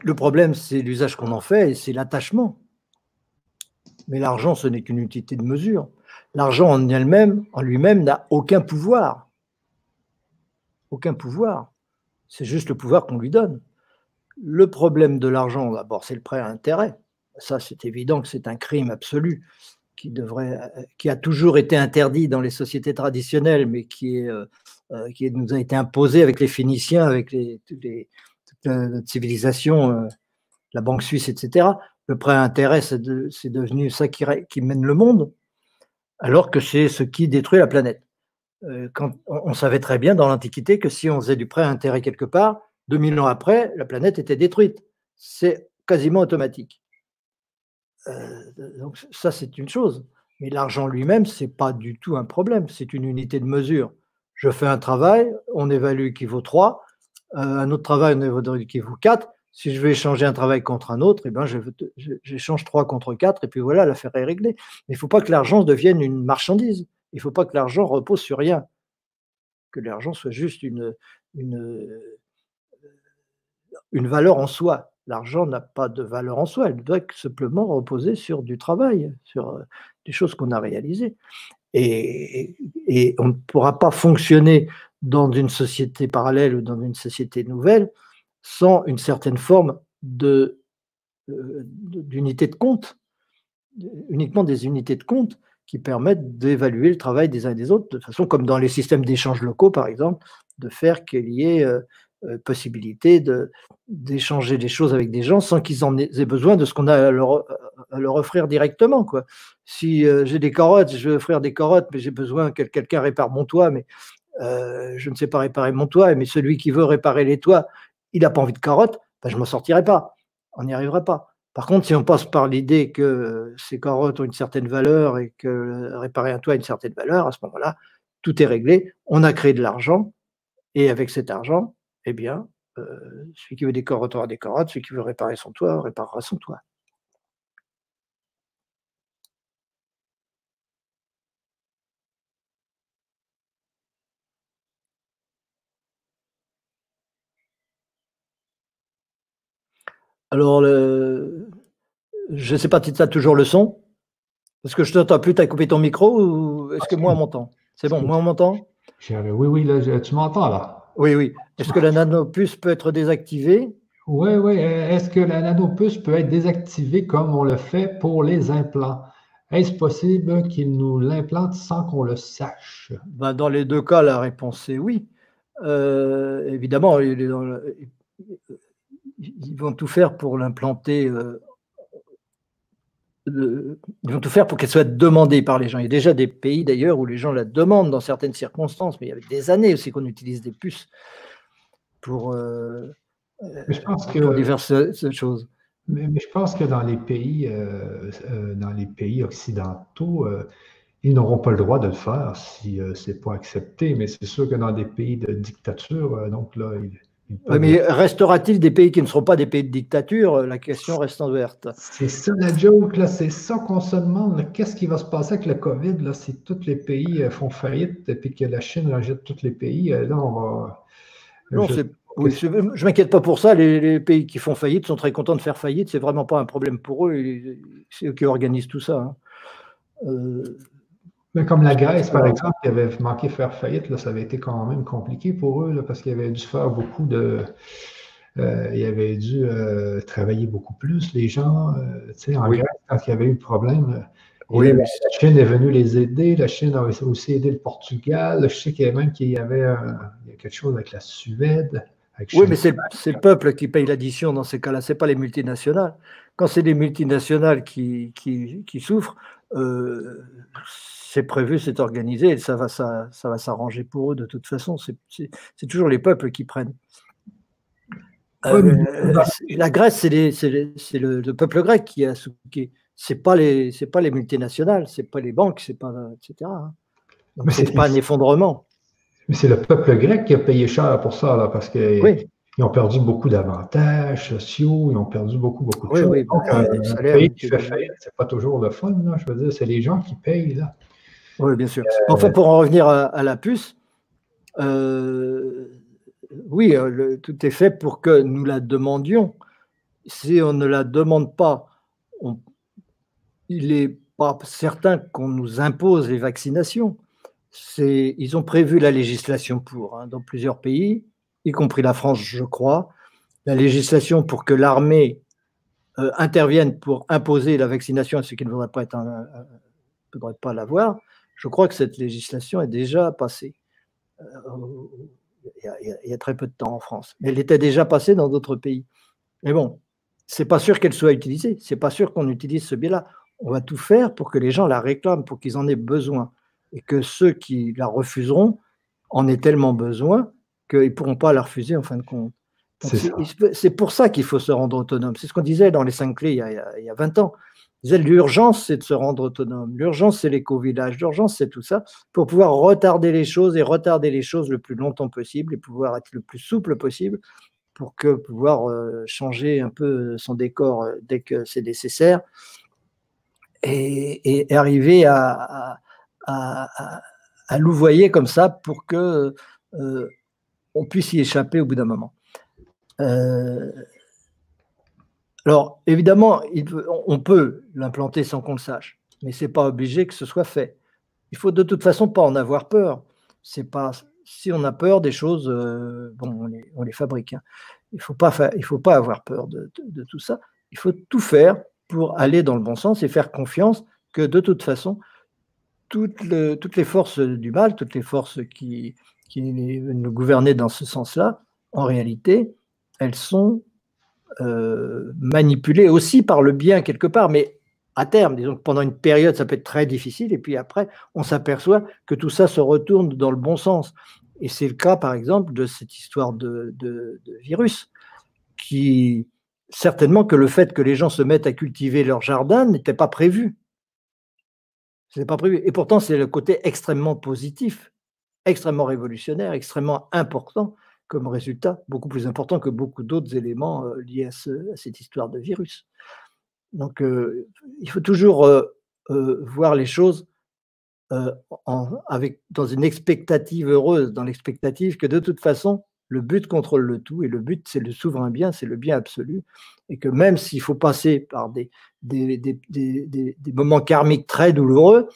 Le problème, c'est l'usage qu'on en fait et c'est l'attachement. Mais l'argent, ce n'est qu'une unité de mesure. L'argent en elle-même, en lui-même, n'a aucun pouvoir. Aucun pouvoir. C'est juste le pouvoir qu'on lui donne. Le problème de l'argent, d'abord, c'est le prêt à intérêt. Ça, c'est évident que c'est un crime absolu qui, devrait, qui a toujours été interdit dans les sociétés traditionnelles, mais qui, est, euh, euh, qui nous a été imposé avec les Phéniciens, avec les, les, toute la civilisation, euh, la banque suisse, etc. Le prêt à intérêt, c'est devenu ça qui, mène le monde, alors que c'est ce qui détruit la planète. Quand, on savait très bien dans l'Antiquité que si on faisait du prêt à intérêt quelque part, 2000 ans après, la planète était détruite. C'est quasiment automatique. Euh, donc ça, c'est une chose. Mais l'argent lui-même, ce n'est pas du tout un problème. C'est une unité de mesure. Je fais un travail, on évalue qu'il vaut 3. Euh, un autre travail, on évalue qu'il vaut 4. Si je veux échanger un travail contre un autre, eh ben, j'échange 3 contre 4 et puis voilà, l'affaire est réglée. Mais il ne faut pas que l'argent devienne une marchandise. Il ne faut pas que l'argent repose sur rien. Que l'argent soit juste une, une valeur en soi. L'argent n'a pas de valeur en soi, elle doit simplement reposer sur du travail, sur euh, des choses qu'on a réalisées. Et, on ne pourra pas fonctionner dans une société parallèle ou dans une société nouvelle sans une certaine forme euh, d'unité de compte, uniquement des unités de compte qui permettent d'évaluer le travail des uns et des autres, de façon comme dans les systèmes d'échange locaux, par exemple, de faire qu'il y ait euh, possibilité d'échanger des choses avec des gens sans qu'ils en aient besoin de ce qu'on a à leur, leur, offrir directement. Quoi. Si euh, j'ai des carottes, je vais offrir des carottes, mais j'ai besoin que quelqu'un répare mon toit, mais euh, je ne sais pas réparer mon toit, mais celui qui veut réparer les toits, il n'a pas envie de carottes, ben je ne m'en sortirai pas. On n'y arrivera pas. Par contre, si on passe par l'idée que ces carottes ont une certaine valeur et que réparer un toit a une certaine valeur, à ce moment-là, tout est réglé. On a créé de l'argent et avec cet argent, eh bien, euh, celui qui veut des carottes aura des carottes, celui qui veut réparer son toit réparera son toit. Alors, je ne sais pas si tu as toujours le son. Est-ce que je t'entends plus, tu as coupé ton micro ou est-ce que moi on m'entend? C'est bon, moi on m'entend? Oui, oui, là, tu m'entends là? Oui, oui. Est-ce que la nanopuce peut être désactivée? Oui, oui. Est-ce que la nanopuce peut être désactivée comme on le fait pour les implants? Est-ce possible qu'il nous l'implante sans qu'on le sache? Ben, dans les deux cas, la réponse est oui. Euh, évidemment, ils vont tout faire pour l'implanter euh, ils vont tout faire pour qu'elle soit demandée par les gens. Il y a déjà des pays d'ailleurs où les gens la demandent dans certaines circonstances, mais il y avait des années aussi qu'on utilise des puces pour, euh, Je pense que, diverses choses. Mais, je pense que dans les pays, euh, euh, dans les pays occidentaux, euh, ils n'auront pas le droit de le faire si ce n'est pas accepté. Mais c'est sûr que dans des pays de dictature, donc là, mais restera-t-il des pays qui ne seront pas des pays de dictature La question reste ouverte. C'est ça la joke, là. C'est ça qu'on se demande. Qu'est-ce qui va se passer avec le COVID là, si tous les pays font faillite et que la Chine rejette tous les pays? Là, on va. Non, je ne m'inquiète pas pour ça. Les, pays qui font faillite sont très contents de faire faillite. C'est vraiment pas un problème pour eux. C'est eux qui organisent tout ça. Hein. Euh, mais comme la Grèce, par exemple, qui avait manqué faire faillite, là, ça avait été quand même compliqué pour eux parce qu'ils avaient dû faire beaucoup de. Euh, ils avaient dû euh, travailler beaucoup plus, les gens. en Grèce, quand il y avait eu le problème, oui, la Chine est venue les aider. La Chine a aussi aidé le Portugal. Je sais qu'il y avait même qu'il y avait quelque chose avec la Suède. Oui, mais c'est le peuple qui paye l'addition dans ces cas-là, ce n'est pas les multinationales. Quand c'est les multinationales qui, qui, souffrent, euh, c'est prévu, c'est organisé, et ça va, ça, ça va s'arranger pour eux de toute façon. C'est toujours les peuples qui prennent. Euh, la Grèce, c'est le, le, peuple grec qui a Ce C'est pas les, c'est pas les multinationales, c'est pas les banques, c'est pas, etc. Hein. c'est pas un effondrement. Mais c'est le peuple grec qui a payé cher pour ça, là, parce qu'ils ont perdu beaucoup d'avantages sociaux, ils ont perdu beaucoup, beaucoup de choses. Oui, Donc, un, pays qui fait faillite, c'est pas toujours le fun, là, je veux dire, c'est les gens qui payent. Là. Oui, bien sûr. Euh, enfin, pour en revenir à, la puce, euh, oui, euh, tout est fait pour que nous la demandions. Si on ne la demande pas, il n'est pas certain qu'on nous impose les vaccinations ils ont prévu la législation pour, hein, dans plusieurs pays, y compris la France, je crois, la législation pour que l'armée euh, intervienne pour imposer la vaccination à ceux qui ne voudraient pas, l'avoir. Je crois que cette législation est déjà passée. Euh, il, y a, très peu de temps en France. Mais elle était déjà passée dans d'autres pays. Mais bon, c'est pas sûr qu'elle soit utilisée. C'est pas sûr qu'on utilise ce biais-là. On va tout faire pour que les gens la réclament, pour qu'ils en aient besoin et que ceux qui la refuseront en aient tellement besoin qu'ils ne pourront pas la refuser en fin de compte. C'est pour ça qu'il faut se rendre autonome. C'est ce qu'on disait dans les cinq clés il y a, il y a 20 ans. L'urgence, c'est de se rendre autonome. L'urgence, c'est l'éco-village. L'urgence, c'est tout ça pour pouvoir retarder les choses et retarder les choses le plus longtemps possible et pouvoir être le plus souple possible pour que pouvoir euh, changer un peu son décor euh, dès que c'est nécessaire et, arriver à, à, louvoyer comme ça pour que euh, on puisse y échapper au bout d'un moment. Euh, alors, évidemment, on peut l'implanter sans qu'on le sache, mais ce n'est pas obligé que ce soit fait. Il faut de toute façon pas en avoir peur. C'est pas si on a peur des choses, euh, bon, on les, fabrique. Hein. Il faut pas il faut pas avoir peur de, tout ça. Il faut tout faire pour aller dans le bon sens et faire confiance que de toute façon, toutes, les forces du mal, toutes les forces qui, nous gouvernaient dans ce sens-là, en réalité, elles sont euh, manipulées aussi par le bien quelque part, mais à terme, disons que pendant une période, ça peut être très difficile, et puis après, on s'aperçoit que tout ça se retourne dans le bon sens. Et c'est le cas, par exemple, de cette histoire de, virus, qui certainement que le fait que les gens se mettent à cultiver leur jardin n'était pas prévu. Ce pas prévu. Et pourtant, c'est le côté extrêmement positif, extrêmement révolutionnaire, extrêmement important comme résultat, beaucoup plus important que beaucoup d'autres éléments euh, liés à, cette histoire de virus. Donc, euh, il faut toujours euh, voir les choses dans une expectative heureuse, dans l'expectative que de toute façon, le but contrôle le tout, et le but, c'est le souverain bien, c'est le bien absolu, et que même s'il faut passer par des, moments karmiques très douloureux,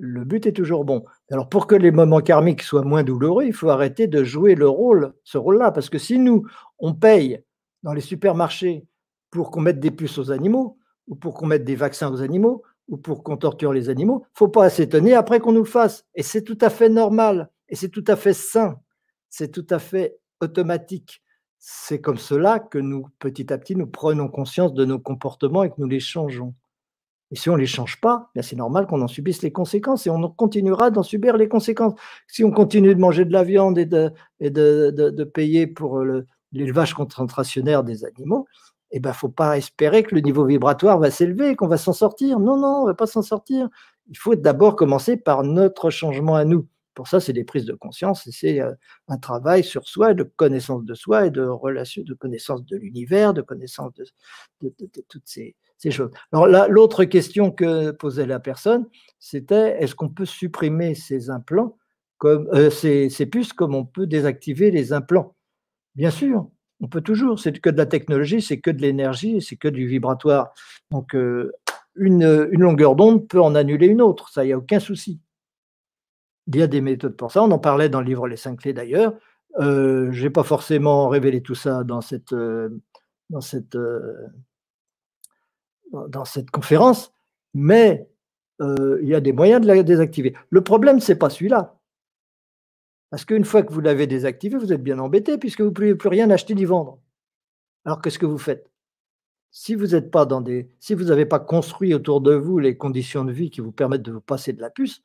le but est toujours bon. Alors pour que les moments karmiques soient moins douloureux, il faut arrêter de jouer le rôle, ce rôle-là, parce que si nous, on paye dans les supermarchés pour qu'on mette des puces aux animaux, ou pour qu'on mette des vaccins aux animaux, ou pour qu'on torture les animaux, faut pas s'étonner après qu'on nous le fasse. Et c'est tout à fait normal, et c'est tout à fait sain c'est tout à fait automatique. C'est comme cela que nous, petit à petit, nous prenons conscience de nos comportements et que nous les changeons. Et si on ne les change pas, bien c'est normal qu'on en subisse les conséquences et on continuera d'en subir les conséquences. Si on continue de manger de la viande et de, payer pour l'élevage concentrationnaire des animaux, eh ben, faut pas espérer que le niveau vibratoire va s'élever, qu'on va s'en sortir. Non, non, on va pas s'en sortir. Il faut d'abord commencer par notre changement à nous. Pour ça, c'est des prises de conscience et c'est euh, un travail sur soi, de connaissance de soi et de relation, de connaissance de l'univers, de connaissance de, toutes ces, choses. Alors là, l'autre question que posait la personne, c'était est-ce qu'on peut supprimer ces implants, comme euh, ces, puces, comme on peut désactiver les implants? Bien sûr, on peut toujours. C'est que de la technologie, c'est que de l'énergie, c'est que du vibratoire. Donc, euh, une, une longueur d'onde peut en annuler une autre, ça, il n'y a aucun souci. Il y a des méthodes pour ça. On en parlait dans le livre Les cinq clés d'ailleurs. Euh, je n'ai pas forcément révélé tout ça dans cette, euh, dans cette, euh, dans cette conférence, mais il y a des moyens de la désactiver. Le problème, ce n'est pas celui-là. Parce qu'une fois que vous l'avez désactivé, vous êtes bien embêté puisque vous ne pouvez plus rien acheter ni vendre. Alors qu'est-ce que vous faites? Si vous pas si vous n'avez pas construit autour de vous les conditions de vie qui vous permettent de vous passer de la puce,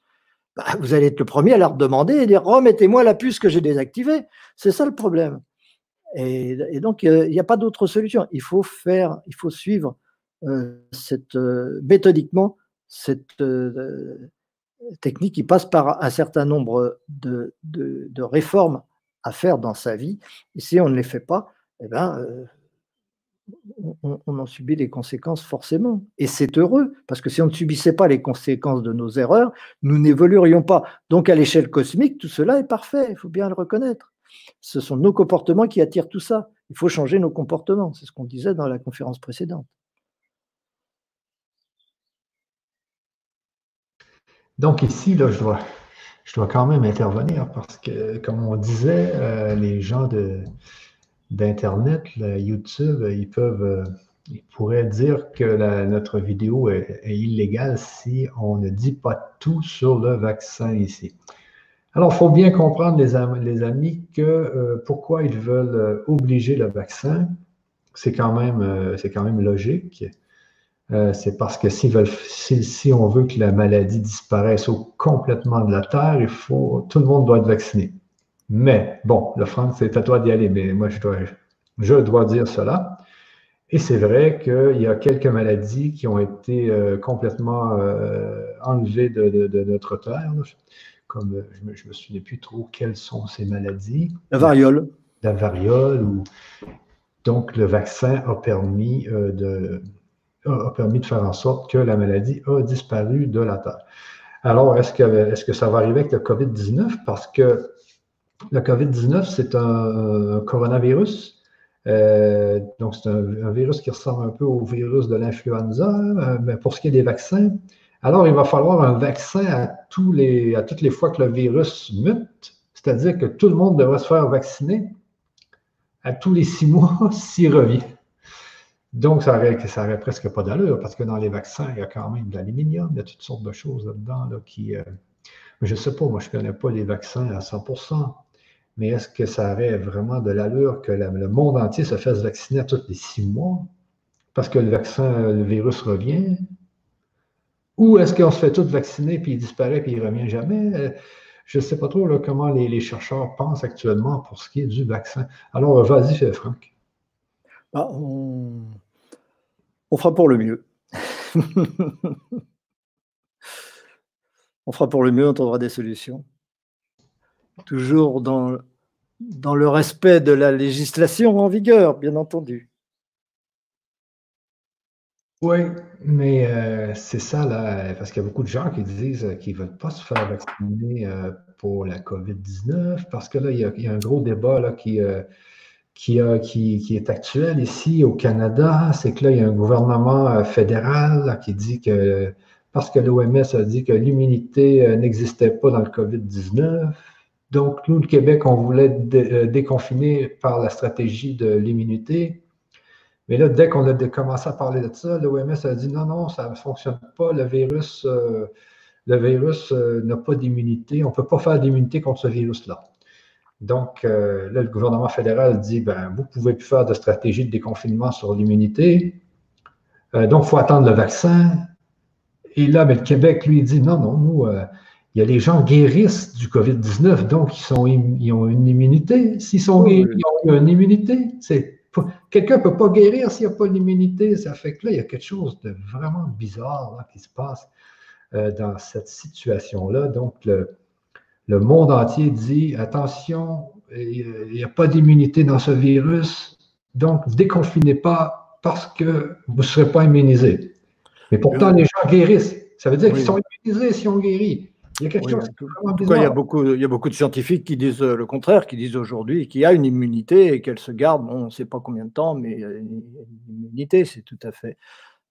bah, vous allez être le premier à leur demander et dire remettez-moi la puce que j'ai désactivée. C'est ça le problème. Et, donc, il n'y a pas d'autre solution. Il faut faire, il faut suivre euh, euh, méthodiquement cette euh, technique qui passe par un certain nombre de, de, réformes à faire dans sa vie. Et si on ne les fait pas, eh ben, on, en subit les conséquences forcément. Et c'est heureux, parce que si on ne subissait pas les conséquences de nos erreurs, nous n'évoluerions pas. Donc à l'échelle cosmique, tout cela est parfait, il faut bien le reconnaître. Ce sont nos comportements qui attirent tout ça. Il faut changer nos comportements, c'est ce qu'on disait dans la conférence précédente. Donc ici, là, je dois, je dois quand même intervenir parce que, comme on disait, euh, les gens de, d'Internet, YouTube, ils peuvent, euh, ils pourraient dire que notre vidéo est, illégale si on ne dit pas tout sur le vaccin ici. Alors, il faut bien comprendre, les, amis, que euh, pourquoi ils veulent euh, obliger le vaccin, c'est quand, même, quand même logique. c'est parce que si, on veut que la maladie disparaisse complètement de la Terre, il faut, tout le monde doit être vacciné. Mais, bon, le France, c'est à toi d'y aller, mais moi, je dois, je dois dire cela. Et c'est vrai qu'il y a quelques maladies qui ont été euh, complètement euh, enlevées de, notre terre. Comme je ne me, souviens plus trop quelles sont ces maladies. La variole. La variole. Ou... Donc, le vaccin a permis, euh, de, a permis de faire en sorte que la maladie a disparu de la Terre. Alors, est-ce que, est -ce que ça va arriver avec le COVID-19? Parce que le COVID-19, c'est un, coronavirus. Euh, donc, c'est un, virus qui ressemble un peu au virus de l'influenza, euh, mais pour ce qui est des vaccins. Alors, il va falloir un vaccin à, toutes les fois que le virus mute, c'est-à-dire que tout le monde devrait se faire vacciner à tous les six mois (laughs) s'il revient. Donc, ça n'aurait ça presque pas d'allure parce que dans les vaccins, il y a quand même de l'aluminium, il y a toutes sortes de choses là-dedans qui. Euh, je ne sais pas, moi, je ne connais pas les vaccins à 100 mais est-ce que ça aurait vraiment de l'allure que le monde entier se fasse vacciner à tous les six mois parce que le vaccin, le virus revient? Ou est-ce qu'on se fait tout vacciner puis il disparaît puis il ne revient jamais? Je ne sais pas trop comment les, chercheurs pensent actuellement pour ce qui est du vaccin. Alors, vas-y, Franck. Ah, on... on fera pour le mieux. (laughs) on fera pour le mieux, on trouvera des solutions toujours dans, dans le respect de la législation en vigueur, bien entendu. Oui, mais euh, c'est ça, là, parce qu'il y a beaucoup de gens qui disent qu'ils ne veulent pas se faire vacciner euh, pour la COVID-19, parce que là, il y, a, un gros débat là, qui, euh, qui, qui, est actuel ici au Canada, c'est que là, il y a un gouvernement fédéral qui dit que, parce que l'OMS a dit que l'immunité n'existait pas dans le COVID-19, donc, nous, le Québec, on voulait euh, déconfiner par la stratégie de l'immunité. Mais là, dès qu'on a commencé à parler de ça, l'OMS a dit non, non, ça ne fonctionne pas. Le virus, euh, virus euh, n'a pas d'immunité. On ne peut pas faire d'immunité contre ce virus-là. Donc, là, le gouvernement fédéral dit ben, vous ne pouvez plus faire de stratégie de déconfinement sur l'immunité. donc, il faut attendre le vaccin. Et là, le Québec, lui, dit non, non, nous, il y a les gens guérissent du COVID-19, donc ils, sont, ils ont une immunité. S'ils sont guéris, ils ont une immunité. Quelqu'un ne peut pas guérir s'il n'y a pas d'immunité. Ça fait que là, il y a quelque chose de vraiment bizarre qui se passe euh, dans cette situation-là. Donc, le, le, monde entier dit attention, il n'y a pas d'immunité dans ce virus, donc ne déconfinez pas parce que vous ne serez pas immunisé. Mais pourtant, les gens guérissent. Ça veut dire qu'ils sont immunisés si on guérit. Il y a quelque chose il y a beaucoup, il y a beaucoup de scientifiques qui disent euh, le contraire, qui disent aujourd'hui qu'il y a une immunité et qu'elle se garde, on ne sait pas combien de temps, mais une immunité, c'est tout à fait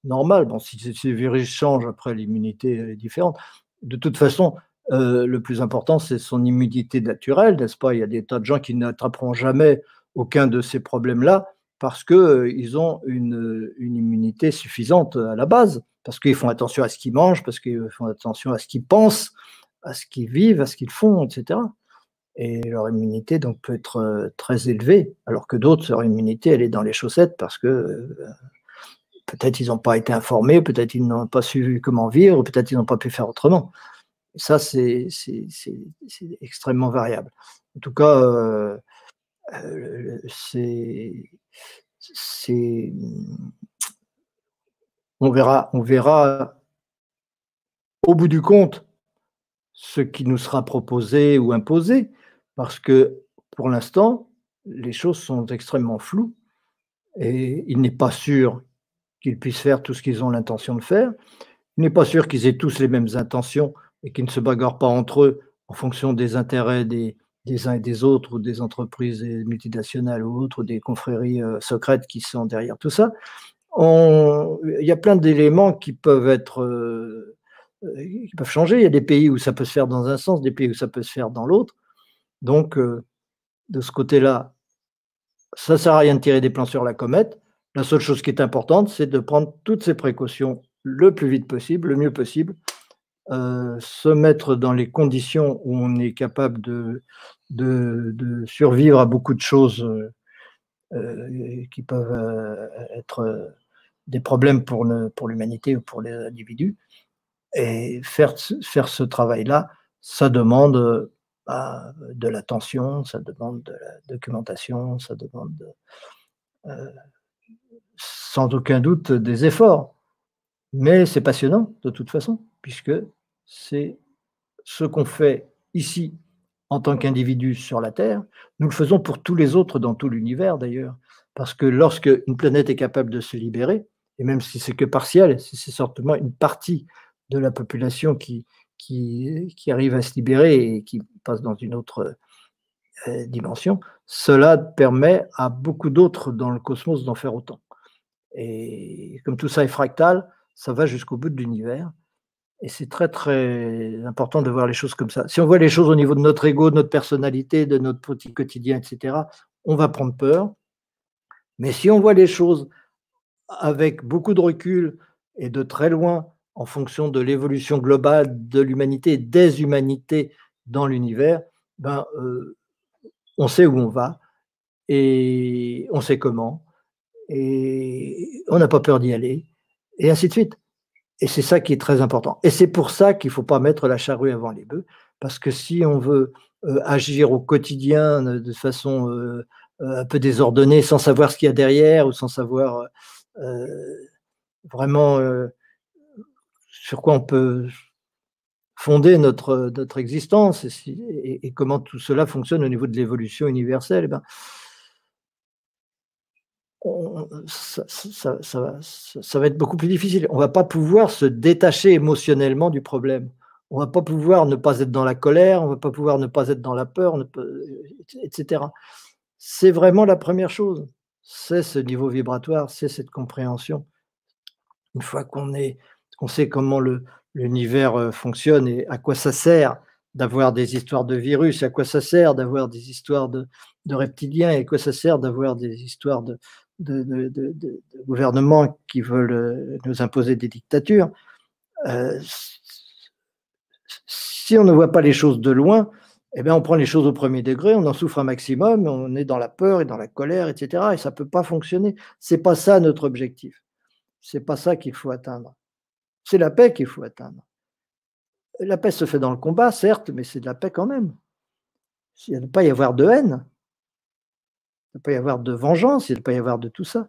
normal. Bon, si ces virus changent après, l'immunité est différente. De toute façon, euh, le plus important, c'est son immunité naturelle, n'est-ce pas? Il y a des tas de gens qui n'attraperont jamais aucun de ces problèmes-là parce qu'ils euh, ont une, une, immunité suffisante à la base, parce qu'ils font attention à ce qu'ils mangent, parce qu'ils font attention à ce qu'ils pensent, à ce qu'ils vivent, à ce qu'ils font, etc. Et leur immunité donc peut être euh, très élevée, alors que d'autres, leur immunité, elle est dans les chaussettes parce que peut-être ils n'ont pas été informés, peut-être ils n'ont pas su comment vivre, peut-être ils n'ont pas pu faire autrement. ça, c'est extrêmement variable. En tout cas, euh, euh, c'est on verra, on verra au bout du compte ce qui nous sera proposé ou imposé, parce que pour l'instant, les choses sont extrêmement floues et il n'est pas sûr qu'ils puissent faire tout ce qu'ils ont l'intention de faire. Il n'est pas sûr qu'ils aient tous les mêmes intentions et qu'ils ne se bagarrent pas entre eux en fonction des intérêts des, uns et des autres, ou des entreprises multinationales ou autres, ou des confréries euh, secrètes qui sont derrière tout ça. il y a plein d'éléments qui peuvent être euh, qui peuvent changer. Il y a des pays où ça peut se faire dans un sens, des pays où ça peut se faire dans l'autre. Donc, euh, de ce côté-là, ça ne sert à rien de tirer des plans sur la comète. La seule chose qui est importante, c'est de prendre toutes ces précautions le plus vite possible, le mieux possible, euh, se mettre dans les conditions où on est capable de, de, survivre à beaucoup de choses euh, euh, qui peuvent être des problèmes pour, pour l'humanité ou pour les individus. Et faire, faire ce travail-là, ça demande bah, de l'attention, ça demande de la documentation, ça demande de, sans aucun doute des efforts. Mais c'est passionnant de toute façon, puisque c'est ce qu'on fait ici en tant qu'individu sur la Terre. Nous le faisons pour tous les autres dans tout l'univers d'ailleurs. Parce que lorsque une planète est capable de se libérer, et même si c'est que partiel, si c'est certainement une partie de la population qui, qui, qui, arrive à se libérer et qui passe dans une autre euh, dimension, cela permet à beaucoup d'autres dans le cosmos d'en faire autant. Et comme tout ça est fractal, ça va jusqu'au bout de l'univers. Et c'est très, très important de voir les choses comme ça. Si on voit les choses au niveau de notre ego, de notre personnalité, de notre petit quotidien, etc., on va prendre peur. Mais si on voit les choses avec beaucoup de recul et de très loin, en fonction de l'évolution globale de l'humanité, des humanités dans l'univers, ben, euh, on sait où on va et on sait comment et on n'a pas peur d'y aller, et ainsi de suite. Et c'est ça qui est très important. Et c'est pour ça qu'il ne faut pas mettre la charrue avant les bœufs, parce que si on veut euh, agir au quotidien de façon euh, euh, un peu désordonnée, sans savoir ce qu'il y a derrière, ou sans savoir vraiment sur quoi on peut fonder notre, notre existence et, comment tout cela fonctionne au niveau de l'évolution universelle, eh ça, va être beaucoup plus difficile. On va pas pouvoir se détacher émotionnellement du problème. On va pas pouvoir ne pas être dans la colère, on va pas pouvoir ne pas être dans la peur, etc. C'est vraiment la première chose. C'est ce niveau vibratoire, c'est cette compréhension. Une fois qu'on est, sait comment l'univers euh, fonctionne et à quoi ça sert d'avoir des histoires de virus, à quoi ça sert d'avoir des histoires de, de reptiliens, et à quoi ça sert d'avoir des histoires de, de, gouvernements qui veulent euh, nous imposer des dictatures, euh, si on ne voit pas les choses de loin, eh bien, on prend les choses au premier degré, on en souffre un maximum, on est dans la peur et dans la colère, etc. Et ça ne peut pas fonctionner. C'est pas ça notre objectif. C'est pas ça qu'il faut atteindre. C'est la paix qu'il faut atteindre. La paix se fait dans le combat, certes, mais c'est de la paix quand même. Il ne doit pas y avoir de haine. Ne peut pas y avoir de vengeance, il ne peut pas y avoir de tout ça.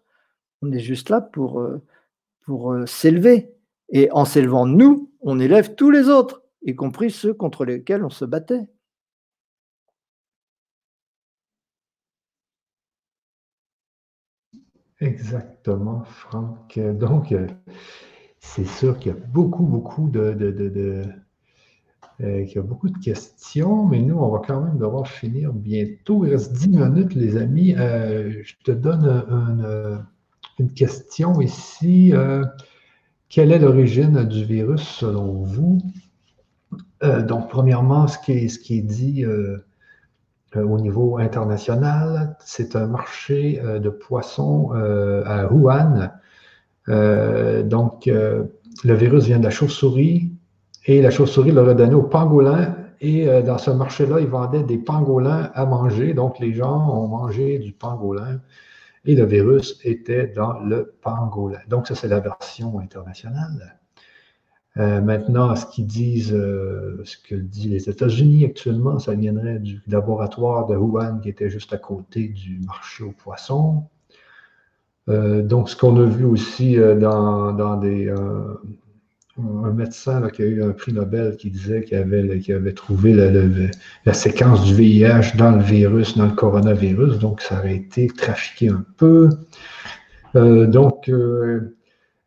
On est juste là pour, euh, pour euh, s'élever. Et en s'élevant, nous, on élève tous les autres, y compris ceux contre lesquels on se battait. Exactement, Franck. Donc, euh, c'est sûr qu'il y a beaucoup, beaucoup de, euh, qu'il y a beaucoup de questions, mais nous, on va quand même devoir finir bientôt. Il reste 10 minutes, les amis. Euh, je te donne une, question ici. quelle est l'origine du virus selon vous? donc, premièrement, ce qui est, ce qui est dit euh, au niveau international. C'est un marché euh, de poissons euh, à Wuhan. donc, le virus vient de la chauve-souris et la chauve-souris l'a donné au pangolin. Et dans ce marché-là, ils vendaient des pangolins à manger. Donc, les gens ont mangé du pangolin et le virus était dans le pangolin. Donc, ça, c'est la version internationale. Euh, maintenant, ce qu'ils disent, euh, ce que disent les États-Unis actuellement, ça viendrait du laboratoire de Wuhan qui était juste à côté du marché aux poissons. Euh, donc, ce qu'on a vu aussi dans, des. Un médecin qui a eu un prix Nobel qui disait qu'il avait, trouvé la, séquence du VIH dans le virus, dans le coronavirus, donc ça aurait été trafiqué un peu. donc,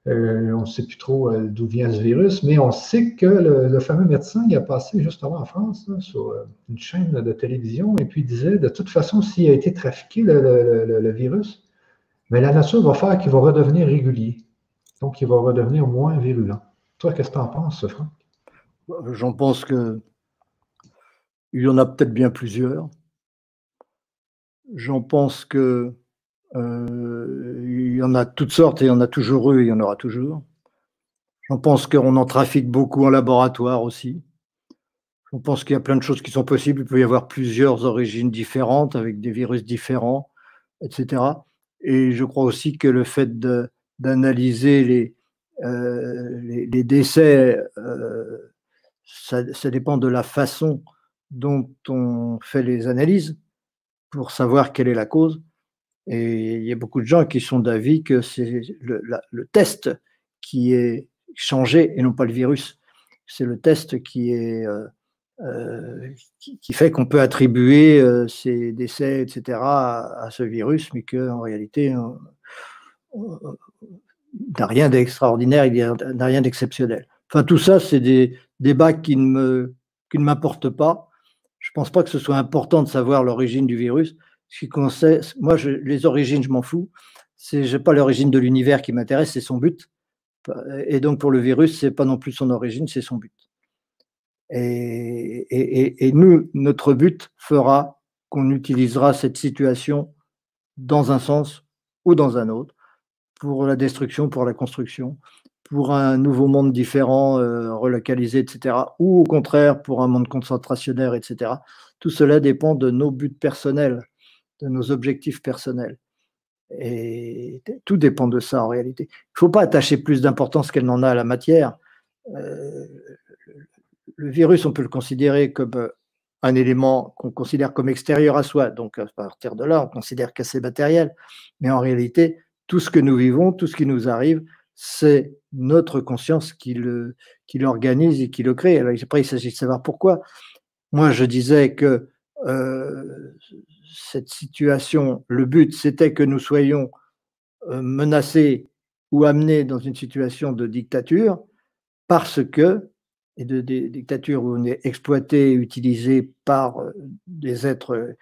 euh, on ne sait plus trop euh, d'où vient ce virus, mais on sait que le, fameux médecin, il a passé justement en France sur euh, une chaîne de télévision et puis il disait de toute façon, s'il a été trafiqué le, virus, mais la nature va faire qu'il va redevenir régulier. Donc, il va redevenir moins virulent. Toi, qu'est-ce que tu en penses, Franck? J'en pense que il y en a peut-être bien plusieurs. J'en pense que euh, il y en a toutes sortes et il y en a toujours eu et il y en aura toujours. J'en pense qu'on en trafique beaucoup en laboratoire aussi. Je pense qu'il y a plein de choses qui sont possibles. Il peut y avoir plusieurs origines différentes avec des virus différents, etc. Et je crois aussi que le fait d'analyser les, euh, les, décès, euh, ça, dépend de la façon dont on fait les analyses pour savoir quelle est la cause. Et il y a beaucoup de gens qui sont d'avis que c'est le, test qui est changé et non pas le virus. C'est le test qui euh, fait qu'on peut attribuer ces décès, etc., à, ce virus, mais qu'en réalité, n'a rien d'extraordinaire, il n'a rien d'exceptionnel. Enfin, tout ça, c'est des débats qui ne me, pas. Je ne pense pas que ce soit important de savoir l'origine du virus qui moi, je, les origines, je m'en fous. C'est pas l'origine de l'univers qui m'intéresse, c'est son but. Et donc pour le virus, c'est pas non plus son origine, c'est son but. Et, nous, notre but fera qu'on utilisera cette situation dans un sens ou dans un autre, pour la destruction, pour la construction, pour un nouveau monde différent, euh, relocalisé, etc., ou au contraire pour un monde concentrationnaire, etc. Tout cela dépend de nos buts personnels de nos objectifs personnels. Et tout dépend de ça en réalité. Il ne faut pas attacher plus d'importance qu'elle n'en a à la matière. Euh, le virus, on peut le considérer comme euh, un élément qu'on considère comme extérieur à soi. Donc à partir de là, on considère qu'assez matériel. Mais en réalité, tout ce que nous vivons, tout ce qui nous arrive, c'est notre conscience qui l'organise et qui le crée. Alors après, il s'agit de savoir pourquoi. Moi, je disais que euh, cette situation, le but, c'était que nous soyons euh, menacés ou amenés dans une situation de dictature parce que, et de, dictature où on est exploité, utilisé par euh, des êtres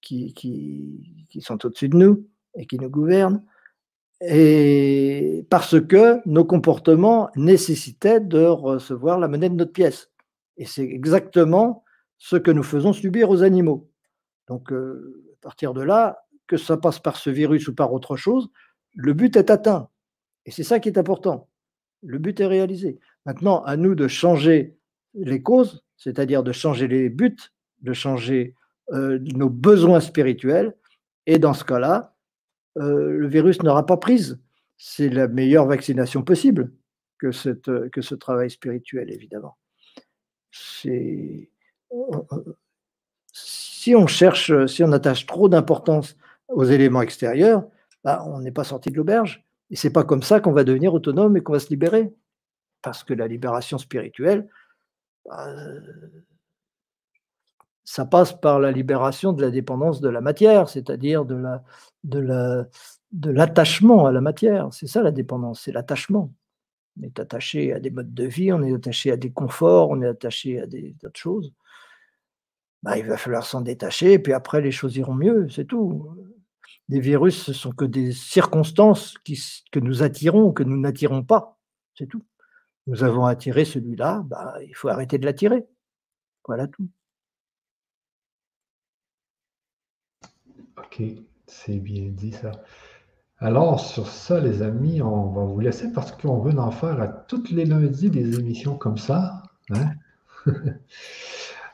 qui, qui sont au-dessus de nous et qui nous gouvernent, et parce que nos comportements nécessitaient de recevoir la monnaie de notre pièce. Et c'est exactement ce que nous faisons subir aux animaux. Donc, euh, à partir de là, que ça passe par ce virus ou par autre chose, le but est atteint. Et c'est ça qui est important. Le but est réalisé. Maintenant, à nous de changer les causes, c'est-à-dire de changer les buts, de changer euh, nos besoins spirituels. Et dans ce cas-là, euh, le virus n'aura pas prise. C'est la meilleure vaccination possible que, cette, que ce travail spirituel, évidemment. Si on cherche, si on attache trop d'importance aux éléments extérieurs, bah, on n'est pas sorti de l'auberge. Et c'est pas comme ça qu'on va devenir autonome et qu'on va se libérer. Parce que la libération spirituelle, bah, ça passe par la libération de la dépendance de la matière, c'est-à-dire de la, de la, de l'attachement à la matière. C'est ça la dépendance, c'est l'attachement. On est attaché à des modes de vie, on est attaché à des conforts, on est attaché à des de choses. Bah, il va falloir s'en détacher, et puis après les choses iront mieux, c'est tout. Les virus, ce sont que des circonstances que nous attirons que nous n'attirons pas, c'est tout. Nous avons attiré celui-là, bah, il faut arrêter de l'attirer. Voilà tout. Ok, c'est bien dit ça. Alors, sur ça, les amis, on va vous laisser parce qu'on veut en faire à tous les lundis des émissions comme ça. Hein? (laughs)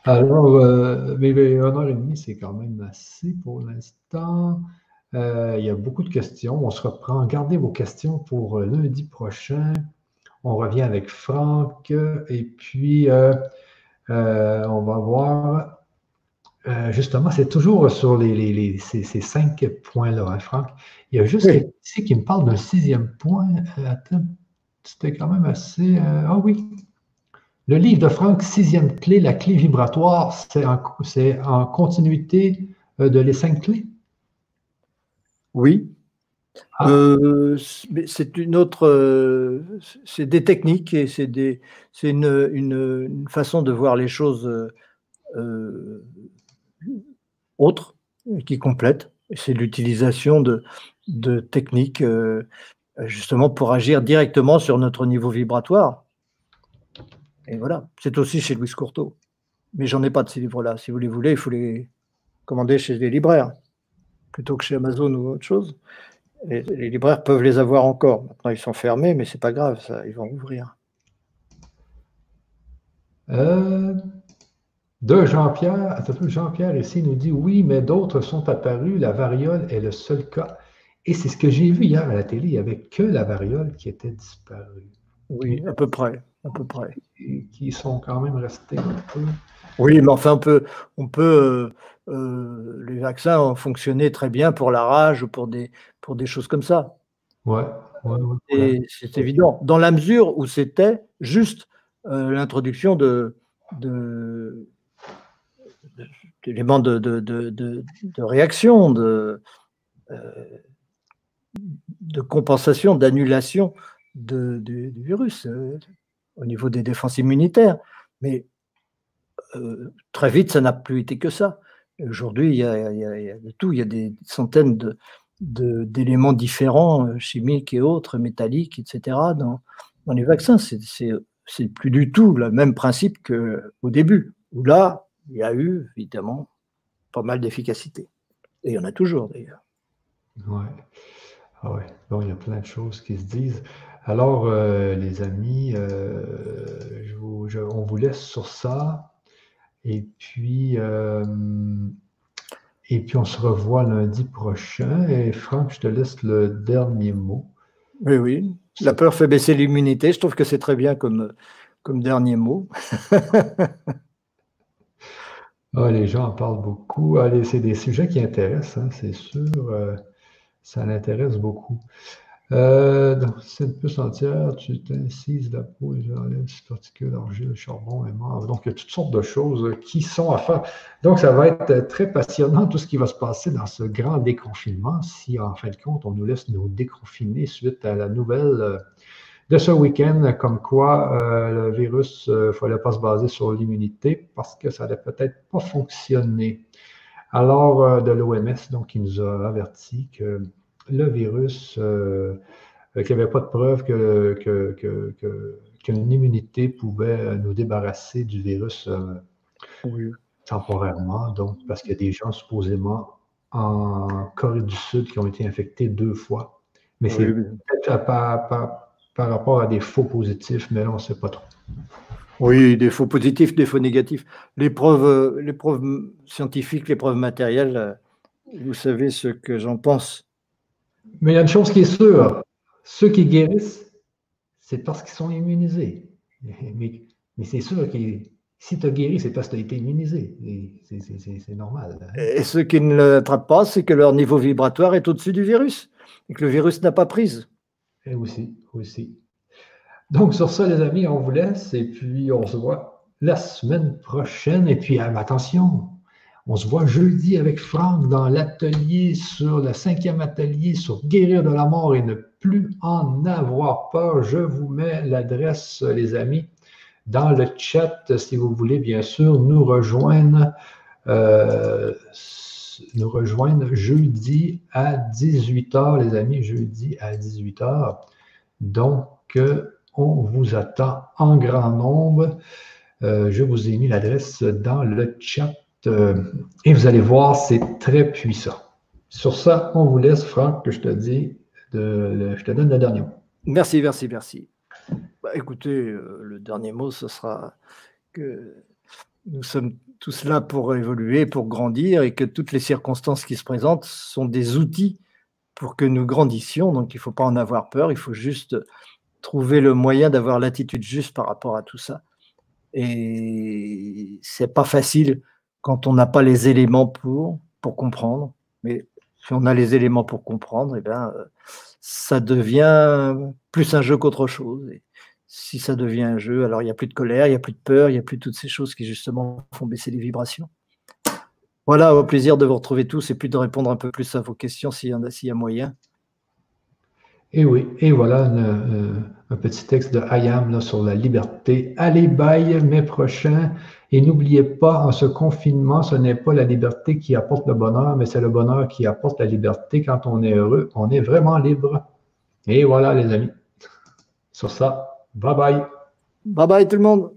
Alors, euh, mais, une heure et demie, c'est quand même assez pour l'instant. Euh, il y a beaucoup de questions. On se reprend. Gardez vos questions pour euh, lundi prochain. On revient avec Franck. Et puis, on va voir euh, justement, c'est toujours sur les, ces, cinq points-là, hein, Franck. Il y a juste ici qui me parle d'un sixième point. Euh, attends, c'était quand même assez. Euh, ah oui. Le livre de Franck, sixième clé, la clé vibratoire, c'est en, en, continuité de les cinq clés? Oui. Ah. c'est une autre. c'est des techniques et c'est une, une, façon de voir les choses autre qui complète. C'est l'utilisation de, de, techniques euh, justement pour agir directement sur notre niveau vibratoire. Et voilà, c'est aussi chez Louis Courteau. Mais j'en ai pas de ces livres-là. Si vous les voulez, il faut les commander chez les libraires plutôt que chez Amazon ou autre chose. les libraires peuvent les avoir encore. Maintenant, ils sont fermés, mais c'est pas grave, ça, ils vont ouvrir. Euh, de Jean-Pierre, Jean-Pierre ici nous dit oui, mais d'autres sont apparus. La variole est le seul cas. Et c'est ce que j'ai vu hier à la télé. Il n'y avait que la variole qui était disparue. Oui, à peu près. À peu près. Et qui sont quand même restés un peu. Oui, mais enfin, on peut, on peut euh, euh, les vaccins ont fonctionné très bien pour la rage ou pour des, pour des choses comme ça. Ouais. Et c'est évident. Dans la mesure où c'était juste euh, l'introduction de, de, d'éléments de, de, réaction, de, euh, compensation, d'annulation du virus euh, au niveau des défenses immunitaires. Mais euh, très vite, ça n'a plus été que ça. Aujourd'hui, il, y a de tout. Il y a des centaines d'éléments différents, chimiques et autres, métalliques, etc., dans, dans les vaccins. C'est plus du tout le même principe qu'au début, où là, il y a eu évidemment pas mal d'efficacité. Et il y en a toujours d'ailleurs. Ouais. Ah ouais. Bon, il y a plein de choses qui se disent. Alors, euh, les amis, euh, on vous laisse sur ça. Et puis, euh, et puis, on se revoit lundi prochain. Et Franck, je te laisse le dernier mot. Oui, oui. La peur fait baisser l'immunité. Je trouve que c'est très bien comme, comme dernier mot. (laughs) Ah, les gens en parlent beaucoup. Ah, c'est des sujets qui intéressent, hein, c'est sûr. Euh, ça l'intéresse beaucoup. Euh, donc, cette puce entière, tu t'incises la peau et j'enlève ce particule, l'argile, charbon mort. Donc, il y a toutes sortes de choses qui sont à faire. Donc, ça va être très passionnant tout ce qui va se passer dans ce grand déconfinement. Si, en fin de compte, on nous laisse nous déconfiner suite à la nouvelle euh, de ce week-end, comme quoi euh, le virus, il euh, ne fallait pas se baser sur l'immunité parce que ça n'allait peut-être pas fonctionner. Alors, euh, de l'OMS, donc, il nous a averti que le virus, qu'il n'y avait pas de preuve que, qu'une immunité pouvait nous débarrasser du virus temporairement. Donc, parce qu'il y a des gens supposément en Corée du Sud qui ont été infectés deux fois. Mais c'est peut-être pas, par rapport à des faux positifs, mais là, on ne sait pas trop. Oui, des faux positifs, des faux négatifs. Les preuves, les preuves scientifiques, les preuves matérielles, vous savez ce que j'en pense. Mais il y a une chose qui est sûre, ceux qui guérissent, c'est parce qu'ils sont immunisés. (laughs) Mais, mais c'est sûr qu'ils Si tu as guéri, c'est parce que tu as été immunisé. C'est normal. Hein. Et ceux qui ne l'attrapent pas, c'est que leur niveau vibratoire est au-dessus du virus et que le virus n'a pas prise. Et aussi, aussi. Donc, sur ça, les amis, on vous laisse et puis on se voit la semaine prochaine. Et puis, attention, on se voit jeudi avec Franck dans l'atelier sur le cinquième atelier sur guérir de la mort et ne plus en avoir peur. Je vous mets l'adresse, les amis dans le chat si vous voulez, bien sûr, nous rejoindre, euh, nous rejoindre jeudi à 18h, les amis, jeudi à 18h. Donc, on vous attend en grand nombre. Euh, je vous ai mis l'adresse dans le chat euh, et vous allez voir, c'est très puissant. Sur ça, on vous laisse, Franck, que je te dis, de, je te donne le dernier mot. Merci, merci, merci. Bah, écoutez, euh, le dernier mot, ce sera que nous sommes tous là pour évoluer, pour grandir, et que toutes les circonstances qui se présentent sont des outils pour que nous grandissions. Donc, il ne faut pas en avoir peur, il faut juste trouver le moyen d'avoir l'attitude juste par rapport à tout ça. Et c'est pas facile quand on n'a pas les éléments pour, pour comprendre, mais si on a les éléments pour comprendre, eh bien, ça devient plus un jeu qu'autre chose si ça devient un jeu, alors il n'y a plus de colère, il n'y a plus de peur, il n'y a plus toutes ces choses qui justement font baisser les vibrations. Voilà, au plaisir de vous retrouver tous et puis de répondre un peu plus à vos questions s'il y, en a, s'il y moyen. Et oui, et voilà euh, un petit texte de Hayam sur la liberté. Allez, bye, mai prochain. Et n'oubliez pas, en ce confinement, ce n'est pas la liberté qui apporte le bonheur, mais c'est le bonheur qui apporte la liberté. Quand on est heureux, on est vraiment libre. Et voilà, les amis. Sur ça, Bye bye. Bye bye tout le monde.